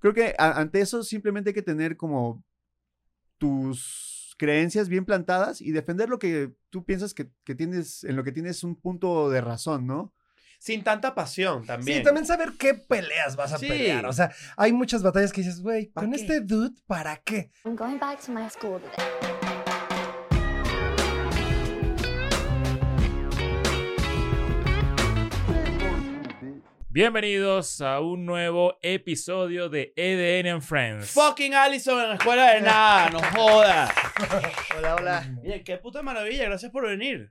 creo que a- ante eso simplemente hay que tener como tus creencias bien plantadas y defender lo que tú piensas que, que tienes, en lo que tienes un punto de razón, ¿no? Sin tanta pasión también. Sí, también saber qué peleas vas a Sí. pelear. O sea, hay muchas batallas que dices, güey, ¿Pa' con qué? este dude, ¿para qué? I'm going back to my school today. Bienvenidos a un nuevo episodio de EDN and Friends. Fucking Allison en la escuela de nada, no jodas. Hola, hola. Bien, qué puta maravilla, gracias por venir.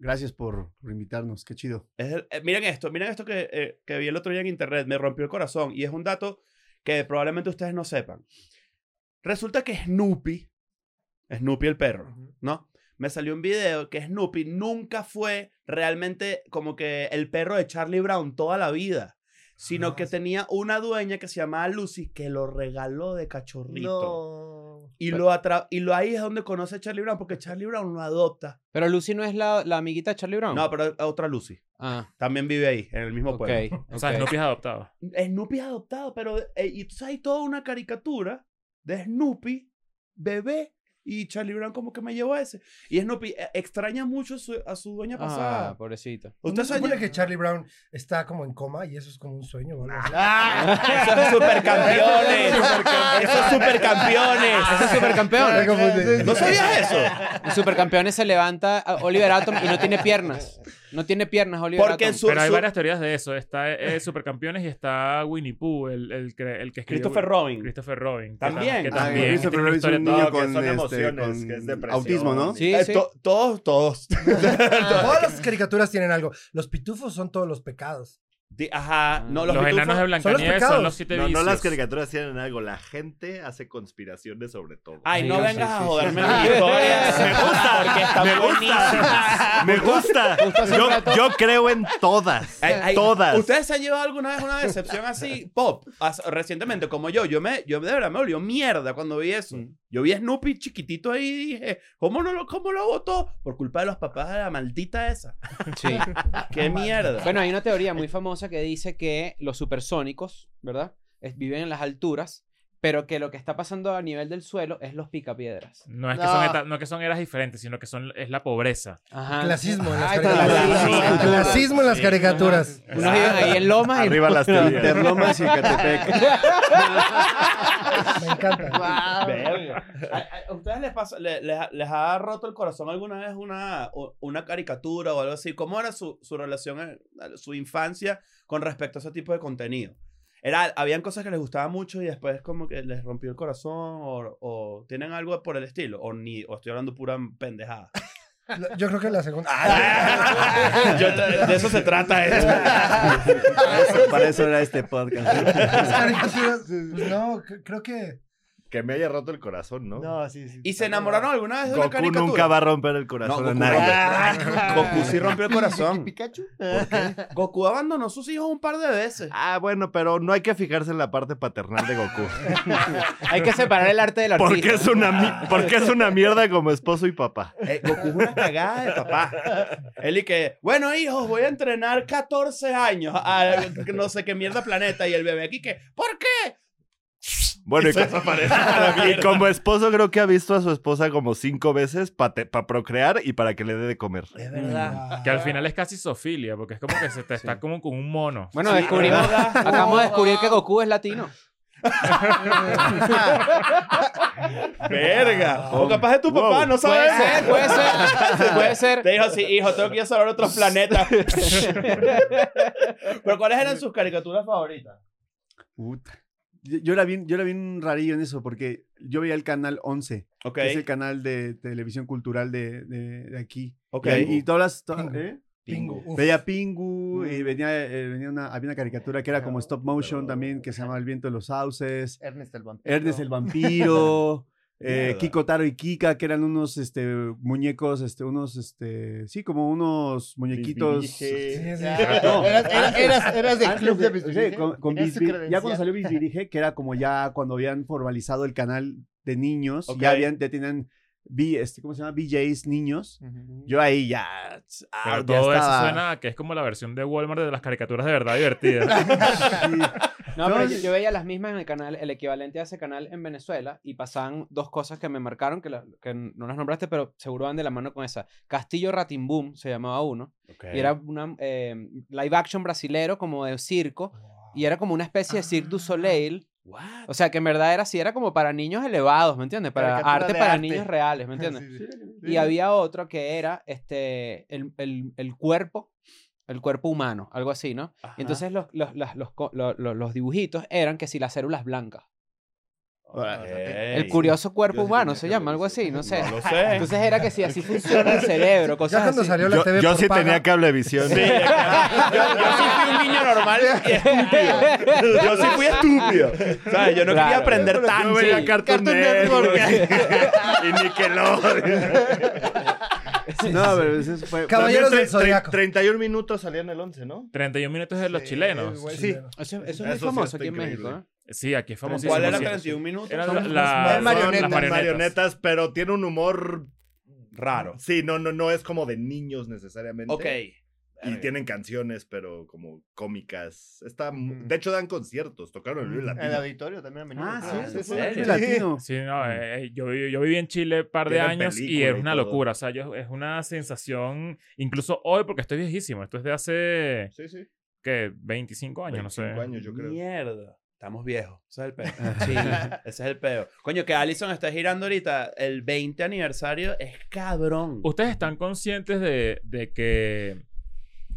Gracias por, por invitarnos, qué chido. Es el- eh, miren esto, miren esto que, eh, que vi el otro día en internet, me rompió el corazón y es un dato que probablemente ustedes no sepan. Resulta que Snoopy, Snoopy el perro, ¿no? Me salió un video que Snoopy nunca fue realmente como que el perro de Charlie Brown toda la vida, sino Ah, que sí. tenía una dueña que se llamaba Lucy que lo regaló de cachorrito. No. Y, lo atra y lo ahí es donde conoce a Charlie Brown, porque Charlie Brown lo adopta. Pero Lucy no es la, la amiguita de Charlie Brown. No, pero es otra Lucy. Ah, También vive ahí, en el mismo ok. pueblo. O sea. Snoopy es adoptado. Snoopy es adoptado, pero eh, y entonces hay toda una caricatura de Snoopy, bebé, y Charlie Brown como que me llevó a ese. Y Snoopy eh, extraña mucho a su, a su dueña Ah, pasada. pobrecito. ¿Usted Usted se supone sabe que Charlie Brown está como en coma y eso es como un sueño? ¿no? Eso es supercampeones. Eso es supercampeones. Ese es supercampeón. ¿No sabías eso? En supercampeones se levanta a Oliver Atom y no tiene piernas. No tiene piernas Oliver Porque Atom. su- Pero hay su- varias teorías de eso. Está eh, Supercampeones y está Winnie Pooh, el, el, que- el que escribió... Christopher Robin. Christopher Robin. que También. Que Ah, también. Christopher Robin es historia un toda- niño No, que con, son este, emociones, con que es depresión. autismo, ¿no? Sí, Eh, sí. to- todos, todos. Todas las caricaturas tienen algo. Los pitufos son todos los pecados. Di- Ajá. No, Los, los, enanos de Blancanieves son, pecados. los siete No, no vicios. las caricaturas tienen algo. La gente hace conspiraciones sobre todo. Ay, Sí, no sí, vengas sí, a sí. joderme mi historia. Me gusta. Porque está Me buenísima. Me gusta. Yo, yo creo en todas. Ay, ay, Todas. ¿Ustedes se han llevado alguna vez una decepción así pop? As- recientemente, como yo. Yo, me, yo de verdad me olió mierda cuando vi eso. Yo vi a Snoopy chiquitito ahí y dije, ¿cómo, no lo, ¿cómo lo votó? Por culpa de los papás de la maldita esa. Sí. ¡Qué mierda! Bueno, hay una teoría muy famosa que dice que los supersónicos, ¿verdad? Es- viven en las alturas, pero que lo que está pasando a nivel del suelo es los picapiedras. No es, que No. son eta- no que son eras diferentes, sino que son, es la pobreza. Ajá. Clasismo en las Ay, caricaturas. clasismo. En las caricaturas. Unos viven ahí en lomas y Arriba las teorías. Interlomas y Catepec. Me encanta. Verga. ¿A, ustedes les, pasa, le- les, ha- les ha roto el corazón alguna vez una, una caricatura o algo así? ¿Cómo era su, su relación, en- su infancia con respecto a ese tipo de contenido? Era, ¿Habían cosas que les gustaban mucho y después como que les rompió el corazón o, o tienen algo por el estilo? ¿O, ni, o estoy hablando pura pendejada? Yo creo que la segunda. Yo- de eso se trata esto. Para eso, para eso era este podcast. Pues no, creo que. Que me haya roto el corazón, ¿no? No, sí, sí. ¿Y se enamoraron alguna vez de una Goku caricatura? nunca va a romper el No, corazón Goku, a nadie. rompe- Goku sí rompió el corazón. ¿Pikachu? Goku abandonó a sus hijos un par de veces. Ah, bueno, pero no hay que fijarse en la parte paternal de Goku. hay que separar el arte del artista. Porque es una, porque es una mierda como esposo y papá. Eh, Goku es una cagada de papá. Él y que, bueno, hijos, voy a entrenar 14 años a no sé qué mierda planeta. Y el bebé aquí que, ¿por qué? Bueno, y, como esposo creo que ha visto a su esposa como cinco veces para procrear y para que le dé de comer. Es verdad. Que al final es casi sofilia, porque es como que se te está como con un mono. Bueno, Sí, descubrimos, acabamos de descubrir que Goku es latino. Verga. O capaz de tu Wow. papá, no Puede sabemos. ser, puede ser, puede ser. Te dijo, sí, hijo, tengo que ir a salvar otros planetas. Pero ¿cuáles eran sus caricaturas favoritas? Puta. Yo, era bien, yo era bien rarillo en eso, porque yo veía el canal 11, Ok. que es el canal de televisión cultural de, de, de aquí. Ok. Y, y todas las... to- Pingu. ¿eh? Pingu. Veía Pingu y venía, eh, venía una, había una caricatura que era como stop motion también, que se llamaba El viento de los sauces. Ernest el vampiro. Ernest el vampiro. eh. Kiko Taro y Kika, que eran unos este, muñecos, este, unos, este, sí, como unos muñequitos. Bisbirige. Sí, sí. No, Eras, eras, eras, eras del Antes club de sí, Bisbirige. con- con ya cuando salió Bisbirige, que era como ya cuando habían formalizado el canal de niños, ya habían, ya tenían vi, este, ¿cómo se llama? BJs niños. Yo ahí ya. ah, Pero ya todo eso estaba- suena a que es como la versión de Walmart de las caricaturas de verdad divertidas. Sí. No, No, pero yo, yo veía las mismas en el canal, el equivalente a ese canal en Venezuela, y pasaban dos cosas que me marcaron, que, la- que no las nombraste, pero seguro van de la mano con esa. Castillo Ratimbum se llamaba uno, y era una eh, live action brasilero como de circo, y era como una especie de Cirque du Soleil. What? O sea, que en verdad era así, era como para niños elevados, ¿me entiendes? Para arte para arte. niños reales, ¿me entiendes? Sí, sí. Y había otro que era este, el, el, el cuerpo, el cuerpo humano, algo así, ¿no? Y entonces los, los, los, los dibujitos eran que si las células blancas. El Ey. curioso cuerpo Yo sí humano se llama, algo eso. así, no sé. No lo sé. Entonces era que si así funciona el cerebro, Ya cosas cuando así. salió la Yo, TV yo sí paga, tenía cablevisión. Sí, yo, yo sí fui un niño normal y estúpido. Yo sí fui estúpido. ¿Sabes? Yo no quería Claro. aprender Yo tanto. veía Sí. Cartoon Cartoon Network y Nickelodeon. No, pero eso fue. Caballeros del Zodiaco. 31 minutos salían el 11, ¿no? 31 minutos de los Sí, chilenos. Sí. Eso, eso es muy Eso sí famoso aquí en increíble. México, ¿eh? Sí, aquí es famosísimo. ¿Cuál era sí. 31 minutos? Era la, la- marionetas. las Marionetas. marionetas. pero tiene un humor Raro. Sí, no, no, no es como de niños necesariamente. Ok. Y tienen canciones, pero como cómicas. Está, Ujú. De hecho, dan conciertos. Tocaron el Vive El Latino. auditorio también. a menudo, Ah, creo. sí, sí, sí. Latino. Sí, no, eh, eh, yo, yo viví en Chile un par de años y es y una todo. locura. O sea, yo, es una sensación, incluso hoy, porque estoy viejísimo. Esto es de hace, Sí, sí. ¿qué? 25 años, no sé. 25 años, yo creo. Mierda. Estamos viejos. Ese es el peo. Sí. Ese es el peo. Coño, que Allison está girando ahorita el 20 aniversario. Es cabrón. ¿Ustedes están conscientes de, de que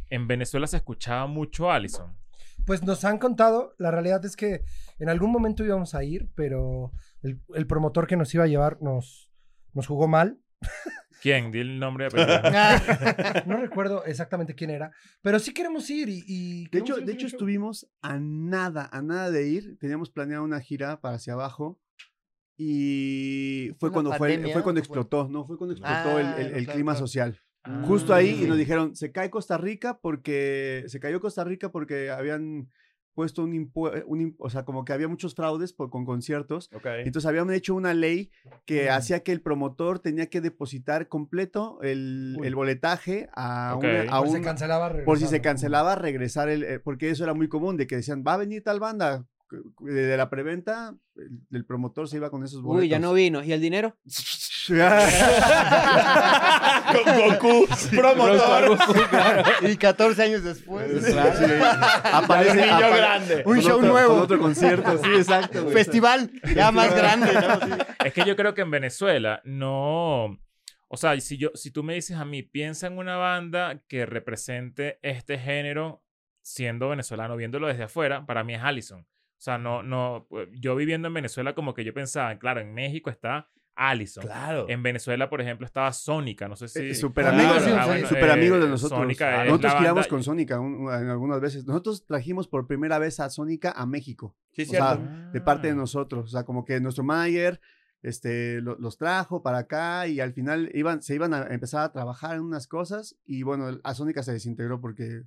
en Venezuela se escuchaba mucho Allison? Pues nos han contado, la realidad es que en algún momento íbamos a ir, pero el, el promotor que nos iba a llevar nos, nos jugó mal. ¿Quién? Di el nombre de apellido. No recuerdo exactamente quién era, pero sí queremos ir y... y De hecho, de a hecho estuvimos a nada, a nada de ir. Teníamos planeado una gira para hacia abajo. Y fue ¿Una cuando fue, pandemia fue cuando fue? explotó, ¿no? Fue cuando explotó el, Ah, el- el claro, clima claro. social. Ah. Justo ahí y nos dijeron, se cae Costa Rica porque se cayó Costa Rica porque habían puesto un impuesto, o sea, como que había muchos fraudes por, con conciertos. Ok. Entonces habían hecho una ley que Mm. hacía que el promotor tenía que depositar completo el, el boletaje a, Ok. una- a Por si se un- cancelaba, por si se cancelaba, regresar el, eh, porque eso era muy común, de que decían, va a venir tal banda, de la preventa, el, el promotor se iba con esos boletos. Uy, ya no vino. ¿Y el dinero? Con Goku, promotor. Y 14 años después. Aparece El niño apa- grande. Un show otro- nuevo. Con otro concierto, sí, exacto. güey. Festival, ya más grande, ¿no? Sí. Es que yo creo que en Venezuela no. O sea, si, yo, si tú me dices a mí, piensa en una banda que represente este género siendo venezolano, viéndolo desde afuera, para mí es Allison. O sea, no, no, yo viviendo en Venezuela como que yo pensaba, claro, en México está Allison. Claro. En Venezuela, por ejemplo, estaba Sónica, no sé si... Eh, Super amigos, Ah, bueno, super eh, amigos de nosotros. Sónica es nosotros giramos banda- con Sónica algunas veces. Nosotros trajimos por primera vez a Sónica a México. Sí, O sea, cierto. de parte de Ah. nosotros. O sea, como que nuestro manager este, lo- los trajo para acá y al final iban, se iban a empezar a trabajar en unas cosas y bueno, a Sónica se desintegró porque...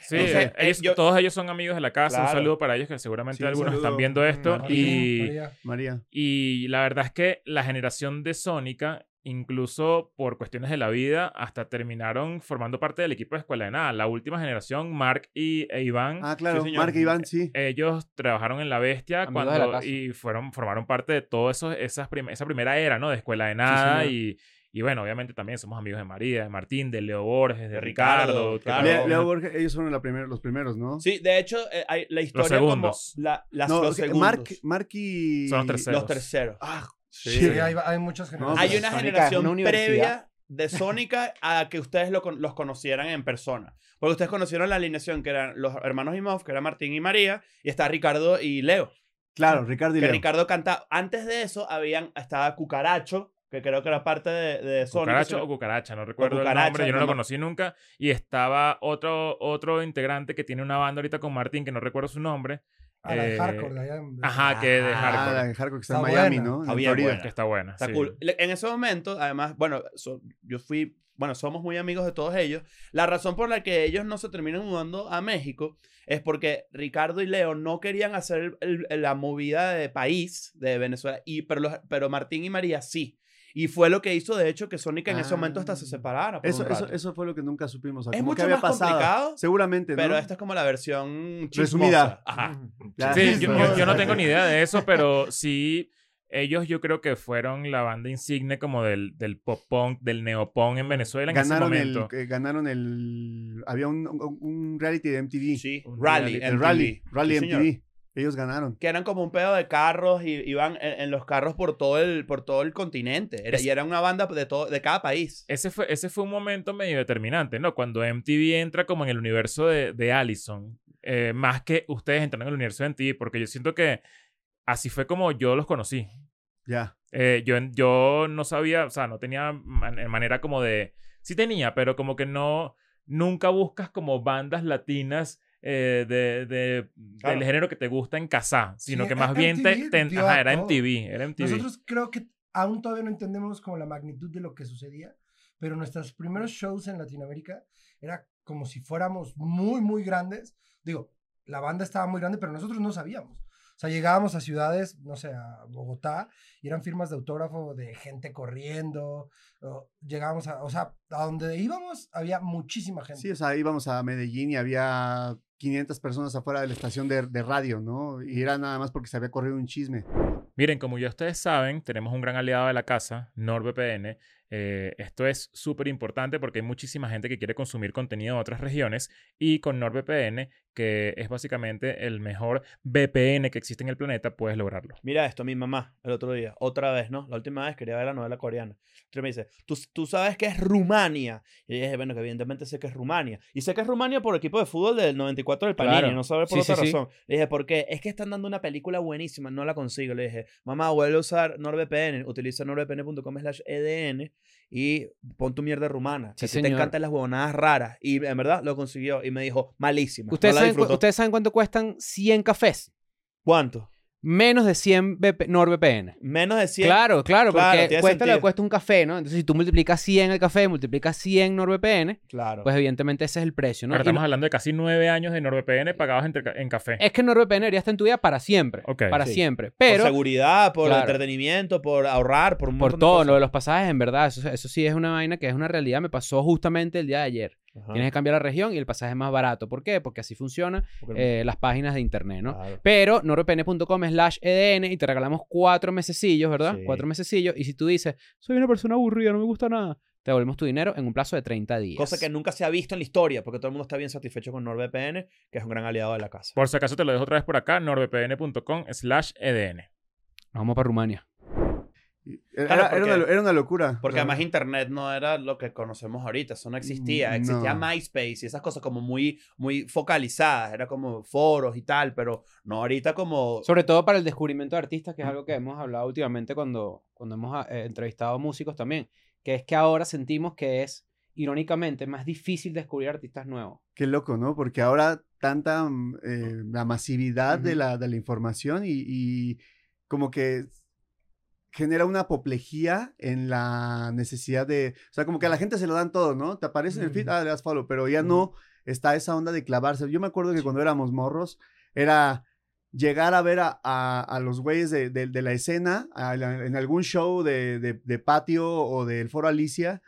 Sí, eh, ellos- yo- todos ellos son amigos de la casa. Un Claro. saludo para ellos, que seguramente Sí, un algunos saludo. están viendo esto. María, y, María. María. y la verdad es que la generación de Sónica, incluso por cuestiones de la vida, hasta terminaron formando parte del equipo de Escuela de Nada. La última generación, Mark y e Iván, Ah, claro, señor. Marca Iván, sí. ellos trabajaron en La Bestia Amigos la cuando, casa. y fueron, formaron parte de todo eso, esas prim- esa primera era, ¿no? De Escuela de Nada señor. y... Y bueno, obviamente también somos amigos de María, de Martín, de Leo Borges, de, De Ricardo. Ricardo, claro. Le- también- Leo Borges, ellos fueron la primer- los primeros, ¿no? Sí, de hecho, eh, hay la historia como segundos. la, las, No, los segundos. Mark, Mark y... Son los terceros. los terceros. Ah, Sí, shit. hay, hay muchas generaciones. Hay pues, una Sónica generación una previa de Sónica a que ustedes lo los conocieran en persona. Porque ustedes conocieron la alineación que eran los hermanos Imhoff, que eran Martín y María, y está Ricardo y Leo. Claro, Ricardo y Que Leo. Ricardo canta. Antes de eso habían, estaba Cucaracho, que creo que era parte de, de Sónica. Cucaracho o cucaracha, no recuerdo cucaracha, el nombre, yo no no lo conocí nunca. Y estaba otro, otro integrante que tiene una banda ahorita con Martín, que no recuerdo su nombre. Ah, la de eh, hardcore de allá. en- Ajá, que de Ah, Ah, hardcore. la de Hardcore que está, en Está Miami, buena. ¿no? Está En bien Florida. buena. Que está buena. Está sí. cool. En ese momento, además, bueno, so- yo fui, bueno, somos muy amigos de todos ellos. La razón por la que ellos no se terminan mudando a México es porque Ricardo y Leo no querían hacer el- el- la movida de país de Venezuela, y, pero, los- pero Martín y María sí. Y fue lo que hizo, de hecho, que Sonic en ese momento hasta se Ah. separara. por Eso, un eso, rato. eso fue lo que nunca supimos. o sea, Es mucho que había más pasado. complicado, Seguramente, ¿no? Pero esta es como la versión chismosa. Resumida. Ajá. Sí, yo, yo- yo no tengo ni idea de eso, pero sí, ellos yo creo que fueron la banda insigne como del, del pop punk, del neopunk en Venezuela en Ganaron ese el, momento. eh, ganaron el... Había un, un- un reality de MTV. Sí, Un Rally. el MTV. rally. Rally Sí, señor. MTV. Ellos ganaron. Que eran como un pedo de carros y iban en, en los carros por todo el, por todo el continente. Era- Es- y era una banda de, todo, de cada país. Ese fue, ese fue un momento medio determinante, ¿no? Cuando MTV entra como en el universo de, de Allison, eh, más que ustedes entran en el universo de MTV, porque yo siento que así fue como yo los conocí. Ya. Eh, yo, yo no sabía, o sea, no tenía man- manera como de... Sí tenía, pero como que no... Nunca buscas como bandas latinas eh, de, de- Claro. del género que te gusta en casa, sino Sí, que a- más bien te... MTV te- dio ajá, era. MTV, era MTV. Nosotros creo que aún todavía no entendemos como la magnitud de lo que sucedía, pero nuestros primeros shows en Latinoamérica era como si fuéramos muy, muy grandes. Digo, la banda estaba muy grande, pero nosotros no sabíamos. O sea, llegábamos a ciudades, no sé, a Bogotá, y eran firmas de autógrafo de gente corriendo. o llegábamos a, o sea, a donde íbamos había muchísima gente. Sí, o sea, íbamos a Medellín y había 500 personas afuera de la estación de, de radio, ¿no? Y era nada más porque se había corrido un chisme. Miren, como ya ustedes saben, tenemos un gran aliado de la casa, NordVPN. Eh, esto es súper importante porque hay muchísima gente que quiere consumir contenido de otras regiones y con NordVPN, que es básicamente el mejor VPN que existe en el planeta, puedes lograrlo. Mira esto, mi mamá, el otro día, otra vez, ¿no? La última vez quería ver la novela coreana. Entonces me dice, ¿tú, tú sabes que es Rumania. Y yo dije, bueno, que evidentemente sé que es Rumania. Y sé que es Rumania por equipo de fútbol del 94 del Panini, Claro. no sabe por Sí, otra sí, sí. razón. Le dije, ¿por qué? Es que están dando una película buenísima, no la consigo. Le dije, mamá, vuelve a usar NordVPN, utiliza nordvpn.com slash EDN y pon tu mierda rumana. Sí, que ti te encantan las huevonadas raras. Y en verdad lo consiguió y me dijo, malísima. ¿Ustedes, no saben. ¿Ustedes saben cuánto cuestan 100 cafés? ¿Cuánto? Menos de 100 VP NordVPN. Menos de 100. Claro, claro, Claro, porque cuesta lo que cuesta un café, ¿no? Entonces, si tú multiplicas 100 el café, multiplicas 100 NordVPN, Claro. pues evidentemente ese es el precio, ¿no? Y estamos hablando de casi nueve años de NordVPN pagados entre en café. es que NordVPN debería estar en tu vida para siempre. Para Sí. siempre. por Pero seguridad, por Claro. entretenimiento, por ahorrar, por un por de todo, cosas. lo de los pasajes, en verdad, eso, eso sí es una vaina que es una realidad. Me pasó justamente el día de ayer. Ajá. Tienes que cambiar la región y el pasaje es más barato. ¿Por qué? Porque así funcionan Porque- eh, las páginas de internet, ¿no? Claro. Pero nordvpn.com slash EDN y te regalamos cuatro mesecillos, ¿verdad? Sí. Cuatro mesecillos. Y si tú dices, soy una persona aburrida, no me gusta nada, te devolvemos tu dinero en un plazo de 30 días. Cosa que nunca se ha visto en la historia, porque todo el mundo está bien satisfecho con NordVPN, que es un gran aliado de la casa. Por si acaso te lo dejo otra vez por acá, nordvpn.com slash EDN. Nos vamos para Rumania. Era, Claro, era porque- una, era una locura. Porque además Internet no era lo que conocemos ahorita, eso no existía. Mm, Existía no. MySpace y esas cosas como muy, muy focalizadas, era como foros y tal, pero no ahorita como... Sobre todo para el descubrimiento de artistas, que es algo que hemos hablado últimamente cuando, cuando hemos eh, entrevistado músicos también, que es que ahora sentimos que es, irónicamente, más difícil descubrir artistas nuevos. Qué loco, ¿no? Porque ahora tanta mm, eh, la masividad de, la, de la información y, y como que genera una apoplejía en la necesidad de, o sea, como que a la gente se lo dan todo, ¿no? Te aparece en el feed, ah, le das follow, pero ya no está esa onda de clavarse. Yo me acuerdo que cuando éramos morros era llegar a ver a, a- a los güeyes de, de- de la escena a en algún show de- de patio o del Foro Alicia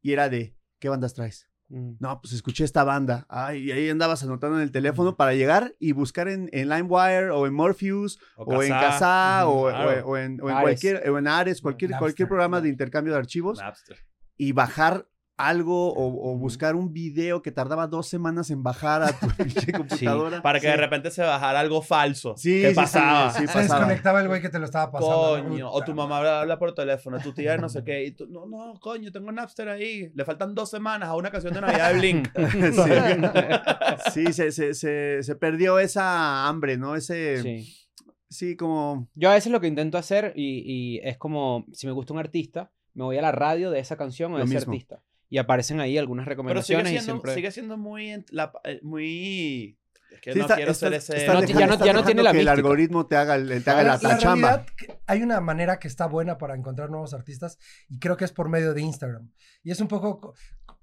y era de, ¿qué bandas traes? Mm. No, pues escuché esta banda. Ay, y ahí andabas anotando en el teléfono para llegar y buscar en, en LimeWire o en Morpheus o, en Kazaa o, claro. o- o en, o en Ares. cualquier, o en Ares, cualquier, Napster, cualquier programa de intercambio de archivos Napster. y bajar algo o, o buscar un video que tardaba dos semanas en bajar a tu computadora. Para que de repente se bajara algo falso. Sí, ¿Qué sí, sí, pasaba? sí, Se pasaba. desconectaba el güey que te lo estaba pasando. o tu mamá habla, habla por teléfono, tu tía no sé qué, y tú, no, no, coño, tengo Napster ahí, le faltan dos semanas a una canción de Navidad de Blink. sí, sí se, se, se, se perdió esa hambre, ¿no? Ese, sí, Sí. como... Yo a veces lo que intento hacer y, y es como, si me gusta un artista, me voy a la radio de esa canción o de Lo ese mismo. artista. Y aparecen ahí algunas Pero sigue recomendaciones y siempre... sigue siendo muy, la- eh, muy, es que Sí, no está- quiero ser ese... estás No, dejando- ya no- ya no tiene la que el algoritmo te haga, el- te haga La, la, chamba. hay una manera que está buena para encontrar nuevos artistas y creo que es por medio de Instagram. Y es un poco, co-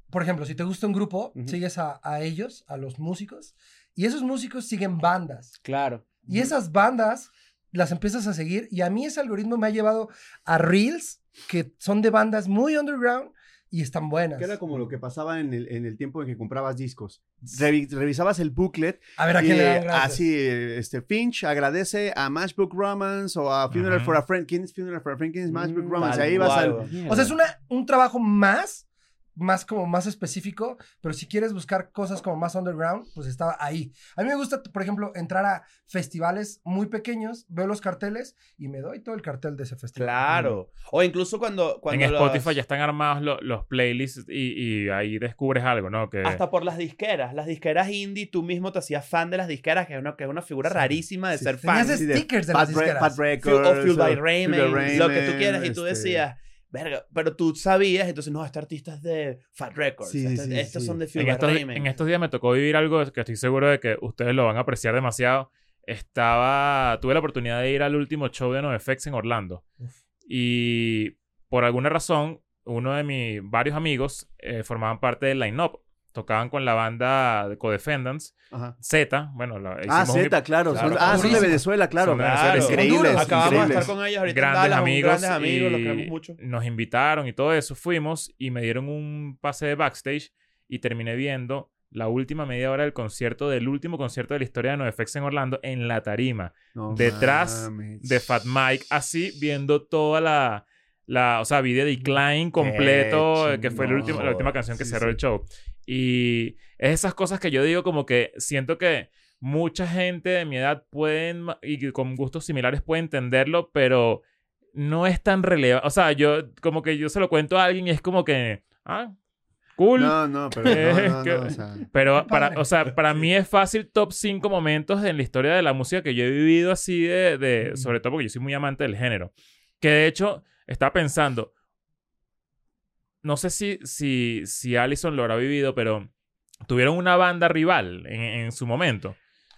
por ejemplo, si te gusta un grupo, sigues a, a ellos, a los músicos, y esos músicos siguen bandas. Claro. Y esas bandas las empiezas a seguir y a mí ese algoritmo me ha llevado a reels que son de bandas muy underground y están buenas. Que era como lo que pasaba en el, en el tiempo en que comprabas discos. Revi- revisabas el booklet A ver a y quién le dan eh, gracias. así, este, Finch agradece a Matchbook Romance o a Funeral for a Friend. ¿Quién es Funeral for a Friend? ¿Quién es Matchbook Mm, Romance? Ahí vas al... O sea, es una, un trabajo más, más como más específico, pero si quieres buscar cosas como más underground, pues estaba ahí. A mí me gusta, por ejemplo, entrar a festivales muy pequeños, veo los carteles y me doy todo el cartel de ese festival. Claro. O incluso cuando. cuando en Spotify los- ya están armados lo- los playlists y, y ahí descubres algo, ¿no? Que, Hasta por las disqueras. Las disqueras indie, tú mismo te hacías fan de las disqueras, que es una, que es una figura Sí. rarísima de Sí. ser fan. Tenías de stickers de, Pat, las disqueras. Pat Feel- Records. o Fuel by Raymond, lo que tú quieras. Y tú este, decías, verga, pero tú sabías, entonces, no, este artista es de Fat Records. Sí, este- sí, estos sí. son de Fuel en, estos, en estos días me tocó vivir algo que estoy seguro de que ustedes lo van a apreciar demasiado. Estaba, tuve la oportunidad de ir al último show de NoFX en Orlando. Y por alguna razón, uno de mis varios amigos eh, formaban parte del line-up. Tocaban con la banda de Codefendants. Z, bueno, la, Ah, Z, claro. Claro. son- ah, son de. Venezuela, claro. Son de Claro. Venezuela, Increíbles. Acabamos de estar con ellos ahorita grandes Dallas, amigos, grandes amigos, los queremos mucho. nos invitaron y todo eso. Fuimos y me dieron un pase de backstage y terminé viendo la última media hora del concierto, del último concierto de la historia de NoFX en Orlando, en la tarima No Detrás mames. de Fat Mike, así viendo toda la, la o sea, vi de Decline completo, Qué que fue la chingón. última, la última canción que Sí, cerró sí. el show. Y es esas cosas que yo digo como que siento que mucha gente de mi edad pueden, y con gustos similares puede entenderlo, pero no es tan relevante. O sea, yo como que yo se lo cuento a alguien y es como que, ah, cool. No, no, pero Eh, no, no, que- no, o sea, Pero para, o sea, para mí es fácil top 5 momentos en la historia de la música que yo he vivido así de, de- sobre todo porque yo soy muy amante del género. Que de hecho, estaba pensando, no sé si, si, si Allison lo habrá vivido, pero tuvieron una banda rival en, en su momento.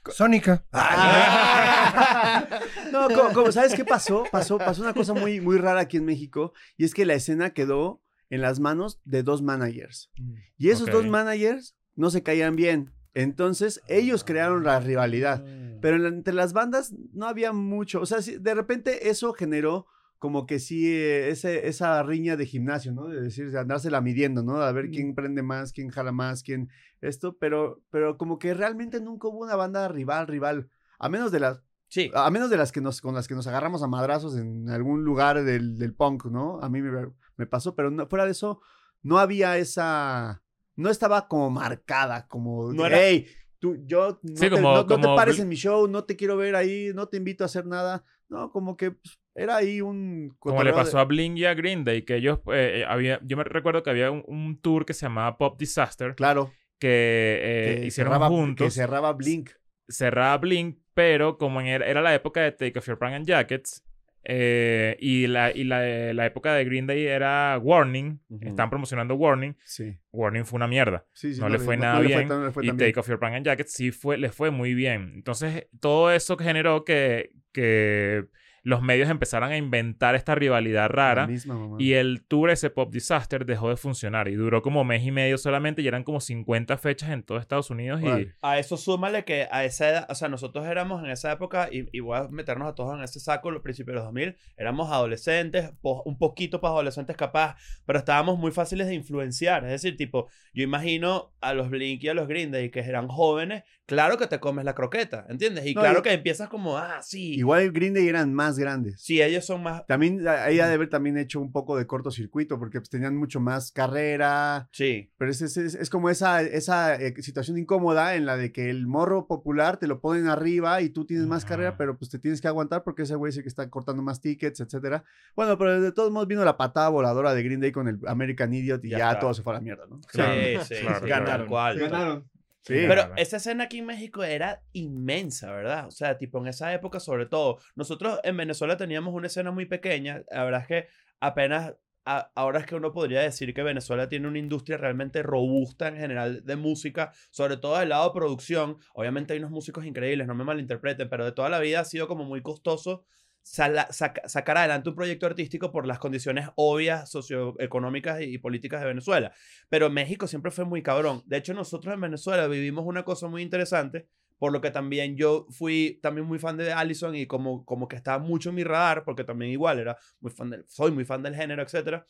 Sónica. No, co- como, ¿sabes qué pasó? Pasó, pasó una cosa muy, muy rara aquí en México y es que la escena quedó en las manos de dos managers. Y esos dos managers no se caían bien. Entonces, ellos crearon la rivalidad. Pero en la- entre las bandas no había mucho. O sea, de repente eso generó como que sí, eh, ese, esa riña de gimnasio, ¿no? De decir, de andársela midiendo, ¿no? A ver quién prende más, quién jala más, quién esto. Pero, pero como que realmente nunca hubo una banda rival, rival. A menos de las, Sí. a menos de las que nos, con las que nos agarramos a madrazos en algún lugar del, del punk, ¿no? A mí me, me pasó, pero no- fuera de eso, no había esa, no estaba como marcada, como, No era- hey, tú, yo, no, Sí, te, como- no- no te pares en mi show, no te quiero ver ahí, no te invito a hacer nada. No, como que pues, era ahí un... Como le de- pasó a Blink y a Green Day, que ellos, eh, eh, había, yo me recuerdo que había un, un tour que se llamaba Pop Disaster, Claro, que, eh, que hicieron cerraba, juntos. Que cerraba Blink. cerraba Blink, pero como en era, era la época de Take Off Your Pants and Jackets eh, y, la, y la, la época de Green Day era Warning, Ujú. están promocionando Warning, Sí, Warning fue una mierda. sí, sí. No le fue nada no bien, no fue y. Take Off Your Pants and Jackets sí fue, le fue muy bien. Entonces, todo eso generó que, que los medios empezaran a inventar esta rivalidad rara. misma. Y el tour, ese Pop Disaster, dejó de funcionar y duró como mes y medio solamente y eran como 50 fechas en todo Estados Unidos. Y. A eso súmale que a esa edad, o sea, nosotros éramos en esa época, y, y voy a meternos a todos en ese saco, los principios de los 2000, éramos adolescentes, po- un poquito para adolescentes capaz, pero estábamos muy fáciles de influenciar. Es decir, tipo, yo imagino a los Blink y a los Green Day que eran jóvenes, claro que te comes la croqueta, ¿entiendes? Y No, claro y- que empiezas como, ah, sí. Igual Green Day eran más grandes. Sí, ellos son más. También ahí ha de haber también hecho un poco de cortocircuito porque pues, tenían mucho más carrera. Sí. Pero es, es, es- es como esa, esa eh, situación incómoda en la de que el morro popular te lo ponen arriba y tú tienes más carrera, pero pues te tienes que aguantar porque ese güey el que está cortando más tickets, etcétera. Bueno, pero de todos modos vino la patada voladora de Green Day con el American Idiot y Ya ya, todo se fue a la mierda, ¿no? Sí, Claro, sí, claro, sí, claro. cual. Ganaron. Sí. Pero esa escena aquí en México era inmensa, ¿verdad? O sea, tipo en esa época sobre todo. Nosotros en Venezuela teníamos una escena muy pequeña. La verdad es que apenas... a- ahora es que uno podría decir que Venezuela tiene una industria realmente robusta en general de música, sobre todo del lado de producción. Obviamente hay unos músicos increíbles, no me malinterpreten, pero de toda la vida ha sido como muy costoso sala- saca- sacar adelante un proyecto artístico por las condiciones obvias socioeconómicas y políticas de Venezuela. Pero México siempre fue muy cabrón. De hecho, nosotros en Venezuela vivimos una cosa muy interesante por lo que también yo fui también muy fan de Allison y como, como que estaba mucho en mi radar, porque también igual era muy fan del, soy muy fan del género, etcétera,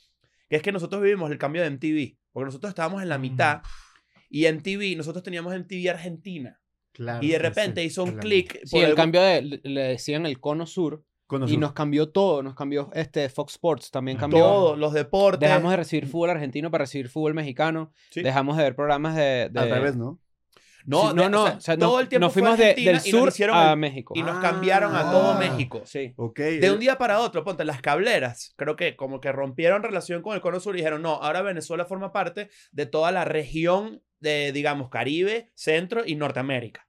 que es que nosotros vivimos el cambio de MTV, porque nosotros estábamos en la mitad y MTV, nosotros teníamos MTV Argentina Claro, y de repente sí, hizo un clic. Sí, por el algún- cambio de, le decían el cono sur Con y nos cambió todo, nos cambió este Fox Sports, también cambió. Todos los deportes. Dejamos de recibir fútbol argentino para recibir fútbol mexicano. Sí. Dejamos de ver programas de... de- Al revés, ¿no? No, Sí, no, no. o sea, o sea, todo no- el tiempo nos fue fuimos de- del y nos sur a el- México. Y nos Ah. cambiaron a todo Ah. México. Sí. Ok. De un día para otro, ponte, las cableras, creo que como que rompieron relación con el Cono Sur y dijeron, no, ahora Venezuela forma parte de toda la región de, digamos, Caribe, Centro y Norteamérica.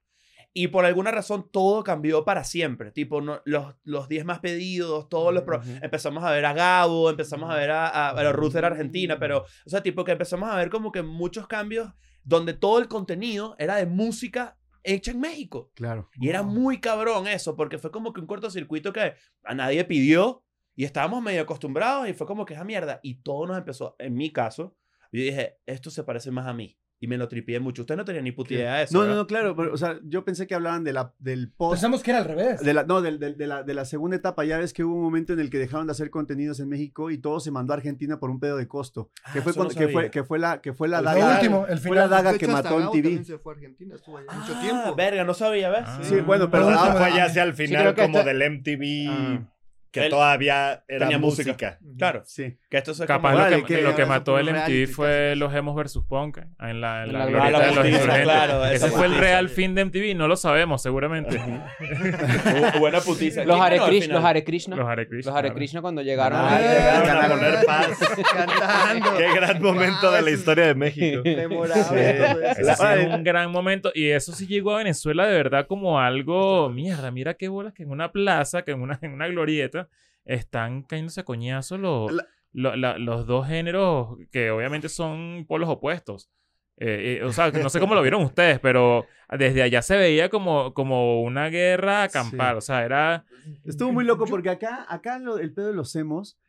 Y por alguna razón todo cambió para siempre. Tipo, no, los, los 10 más pedidos, todos los... pro- Ujú. Empezamos a ver a Gabo, empezamos a ver a, a, a Ruth era argentina, pero, o sea, tipo que empezamos a ver como que muchos cambios donde todo el contenido era de música hecha en México. Claro. Y era muy cabrón eso, porque fue como que un cortocircuito que a nadie pidió y estábamos medio acostumbrados y fue como que esa mierda. Y todo nos empezó, en mi caso, yo dije, esto se parece más a mí. Y me lo tripié mucho. Usted no tenía ni puta idea de eso. No, no, ¿verdad? no, claro. pero, o sea, yo pensé que hablaban de la, del post. Pensamos que era al revés. De la, no, del- del- de, la, de la segunda etapa, ya ves que hubo un momento en el que dejaron de hacer contenidos en México y todo se mandó a Argentina por un pedo de costo. Ah, que, fue no cuando- que, fue, que fue la, que fue la El daga. último, el fue la final. daga De que mató en TV. también se fue a Argentina, estuvo allá mucho Ah, tiempo. verga, no sabía, ¿ves? Ah. Sí, bueno, pero Pero ahora- fue ya hacia el final que como esta- del MTV Ah. que Él todavía era tenía música. música. Claro, Sí. Que esto se Capaz lo que, que lo que mató el MTV reality fue los Hemos versus Punk en la, en la, En de los claro, Ese fue el real fin de MTV, no lo sabemos seguramente. Bu- buena putiza. Los ¿Quién Hare, ganó al Krish- final? los Hare Krishna. Los Hare Krishna. Los Hare. Krishna cuando llegaron Ah, a- Llegaron a Ganaron. poner paz. Cantando. Qué gran momento de la historia de México. Memorable es un gran momento. Y eso sí llegó a Venezuela de verdad como algo. Mierda, mira qué bolas que en una plaza, que en una, en una glorieta, están cayéndose a coñazos los, La- lo- la- los dos géneros que obviamente son polos opuestos. Eh, eh, o sea, no sé cómo lo vieron ustedes, pero desde allá se veía como, como una guerra acampal. Sí. O sea, era. Estuvo muy loco porque acá, acá lo- el pedo de los hemos,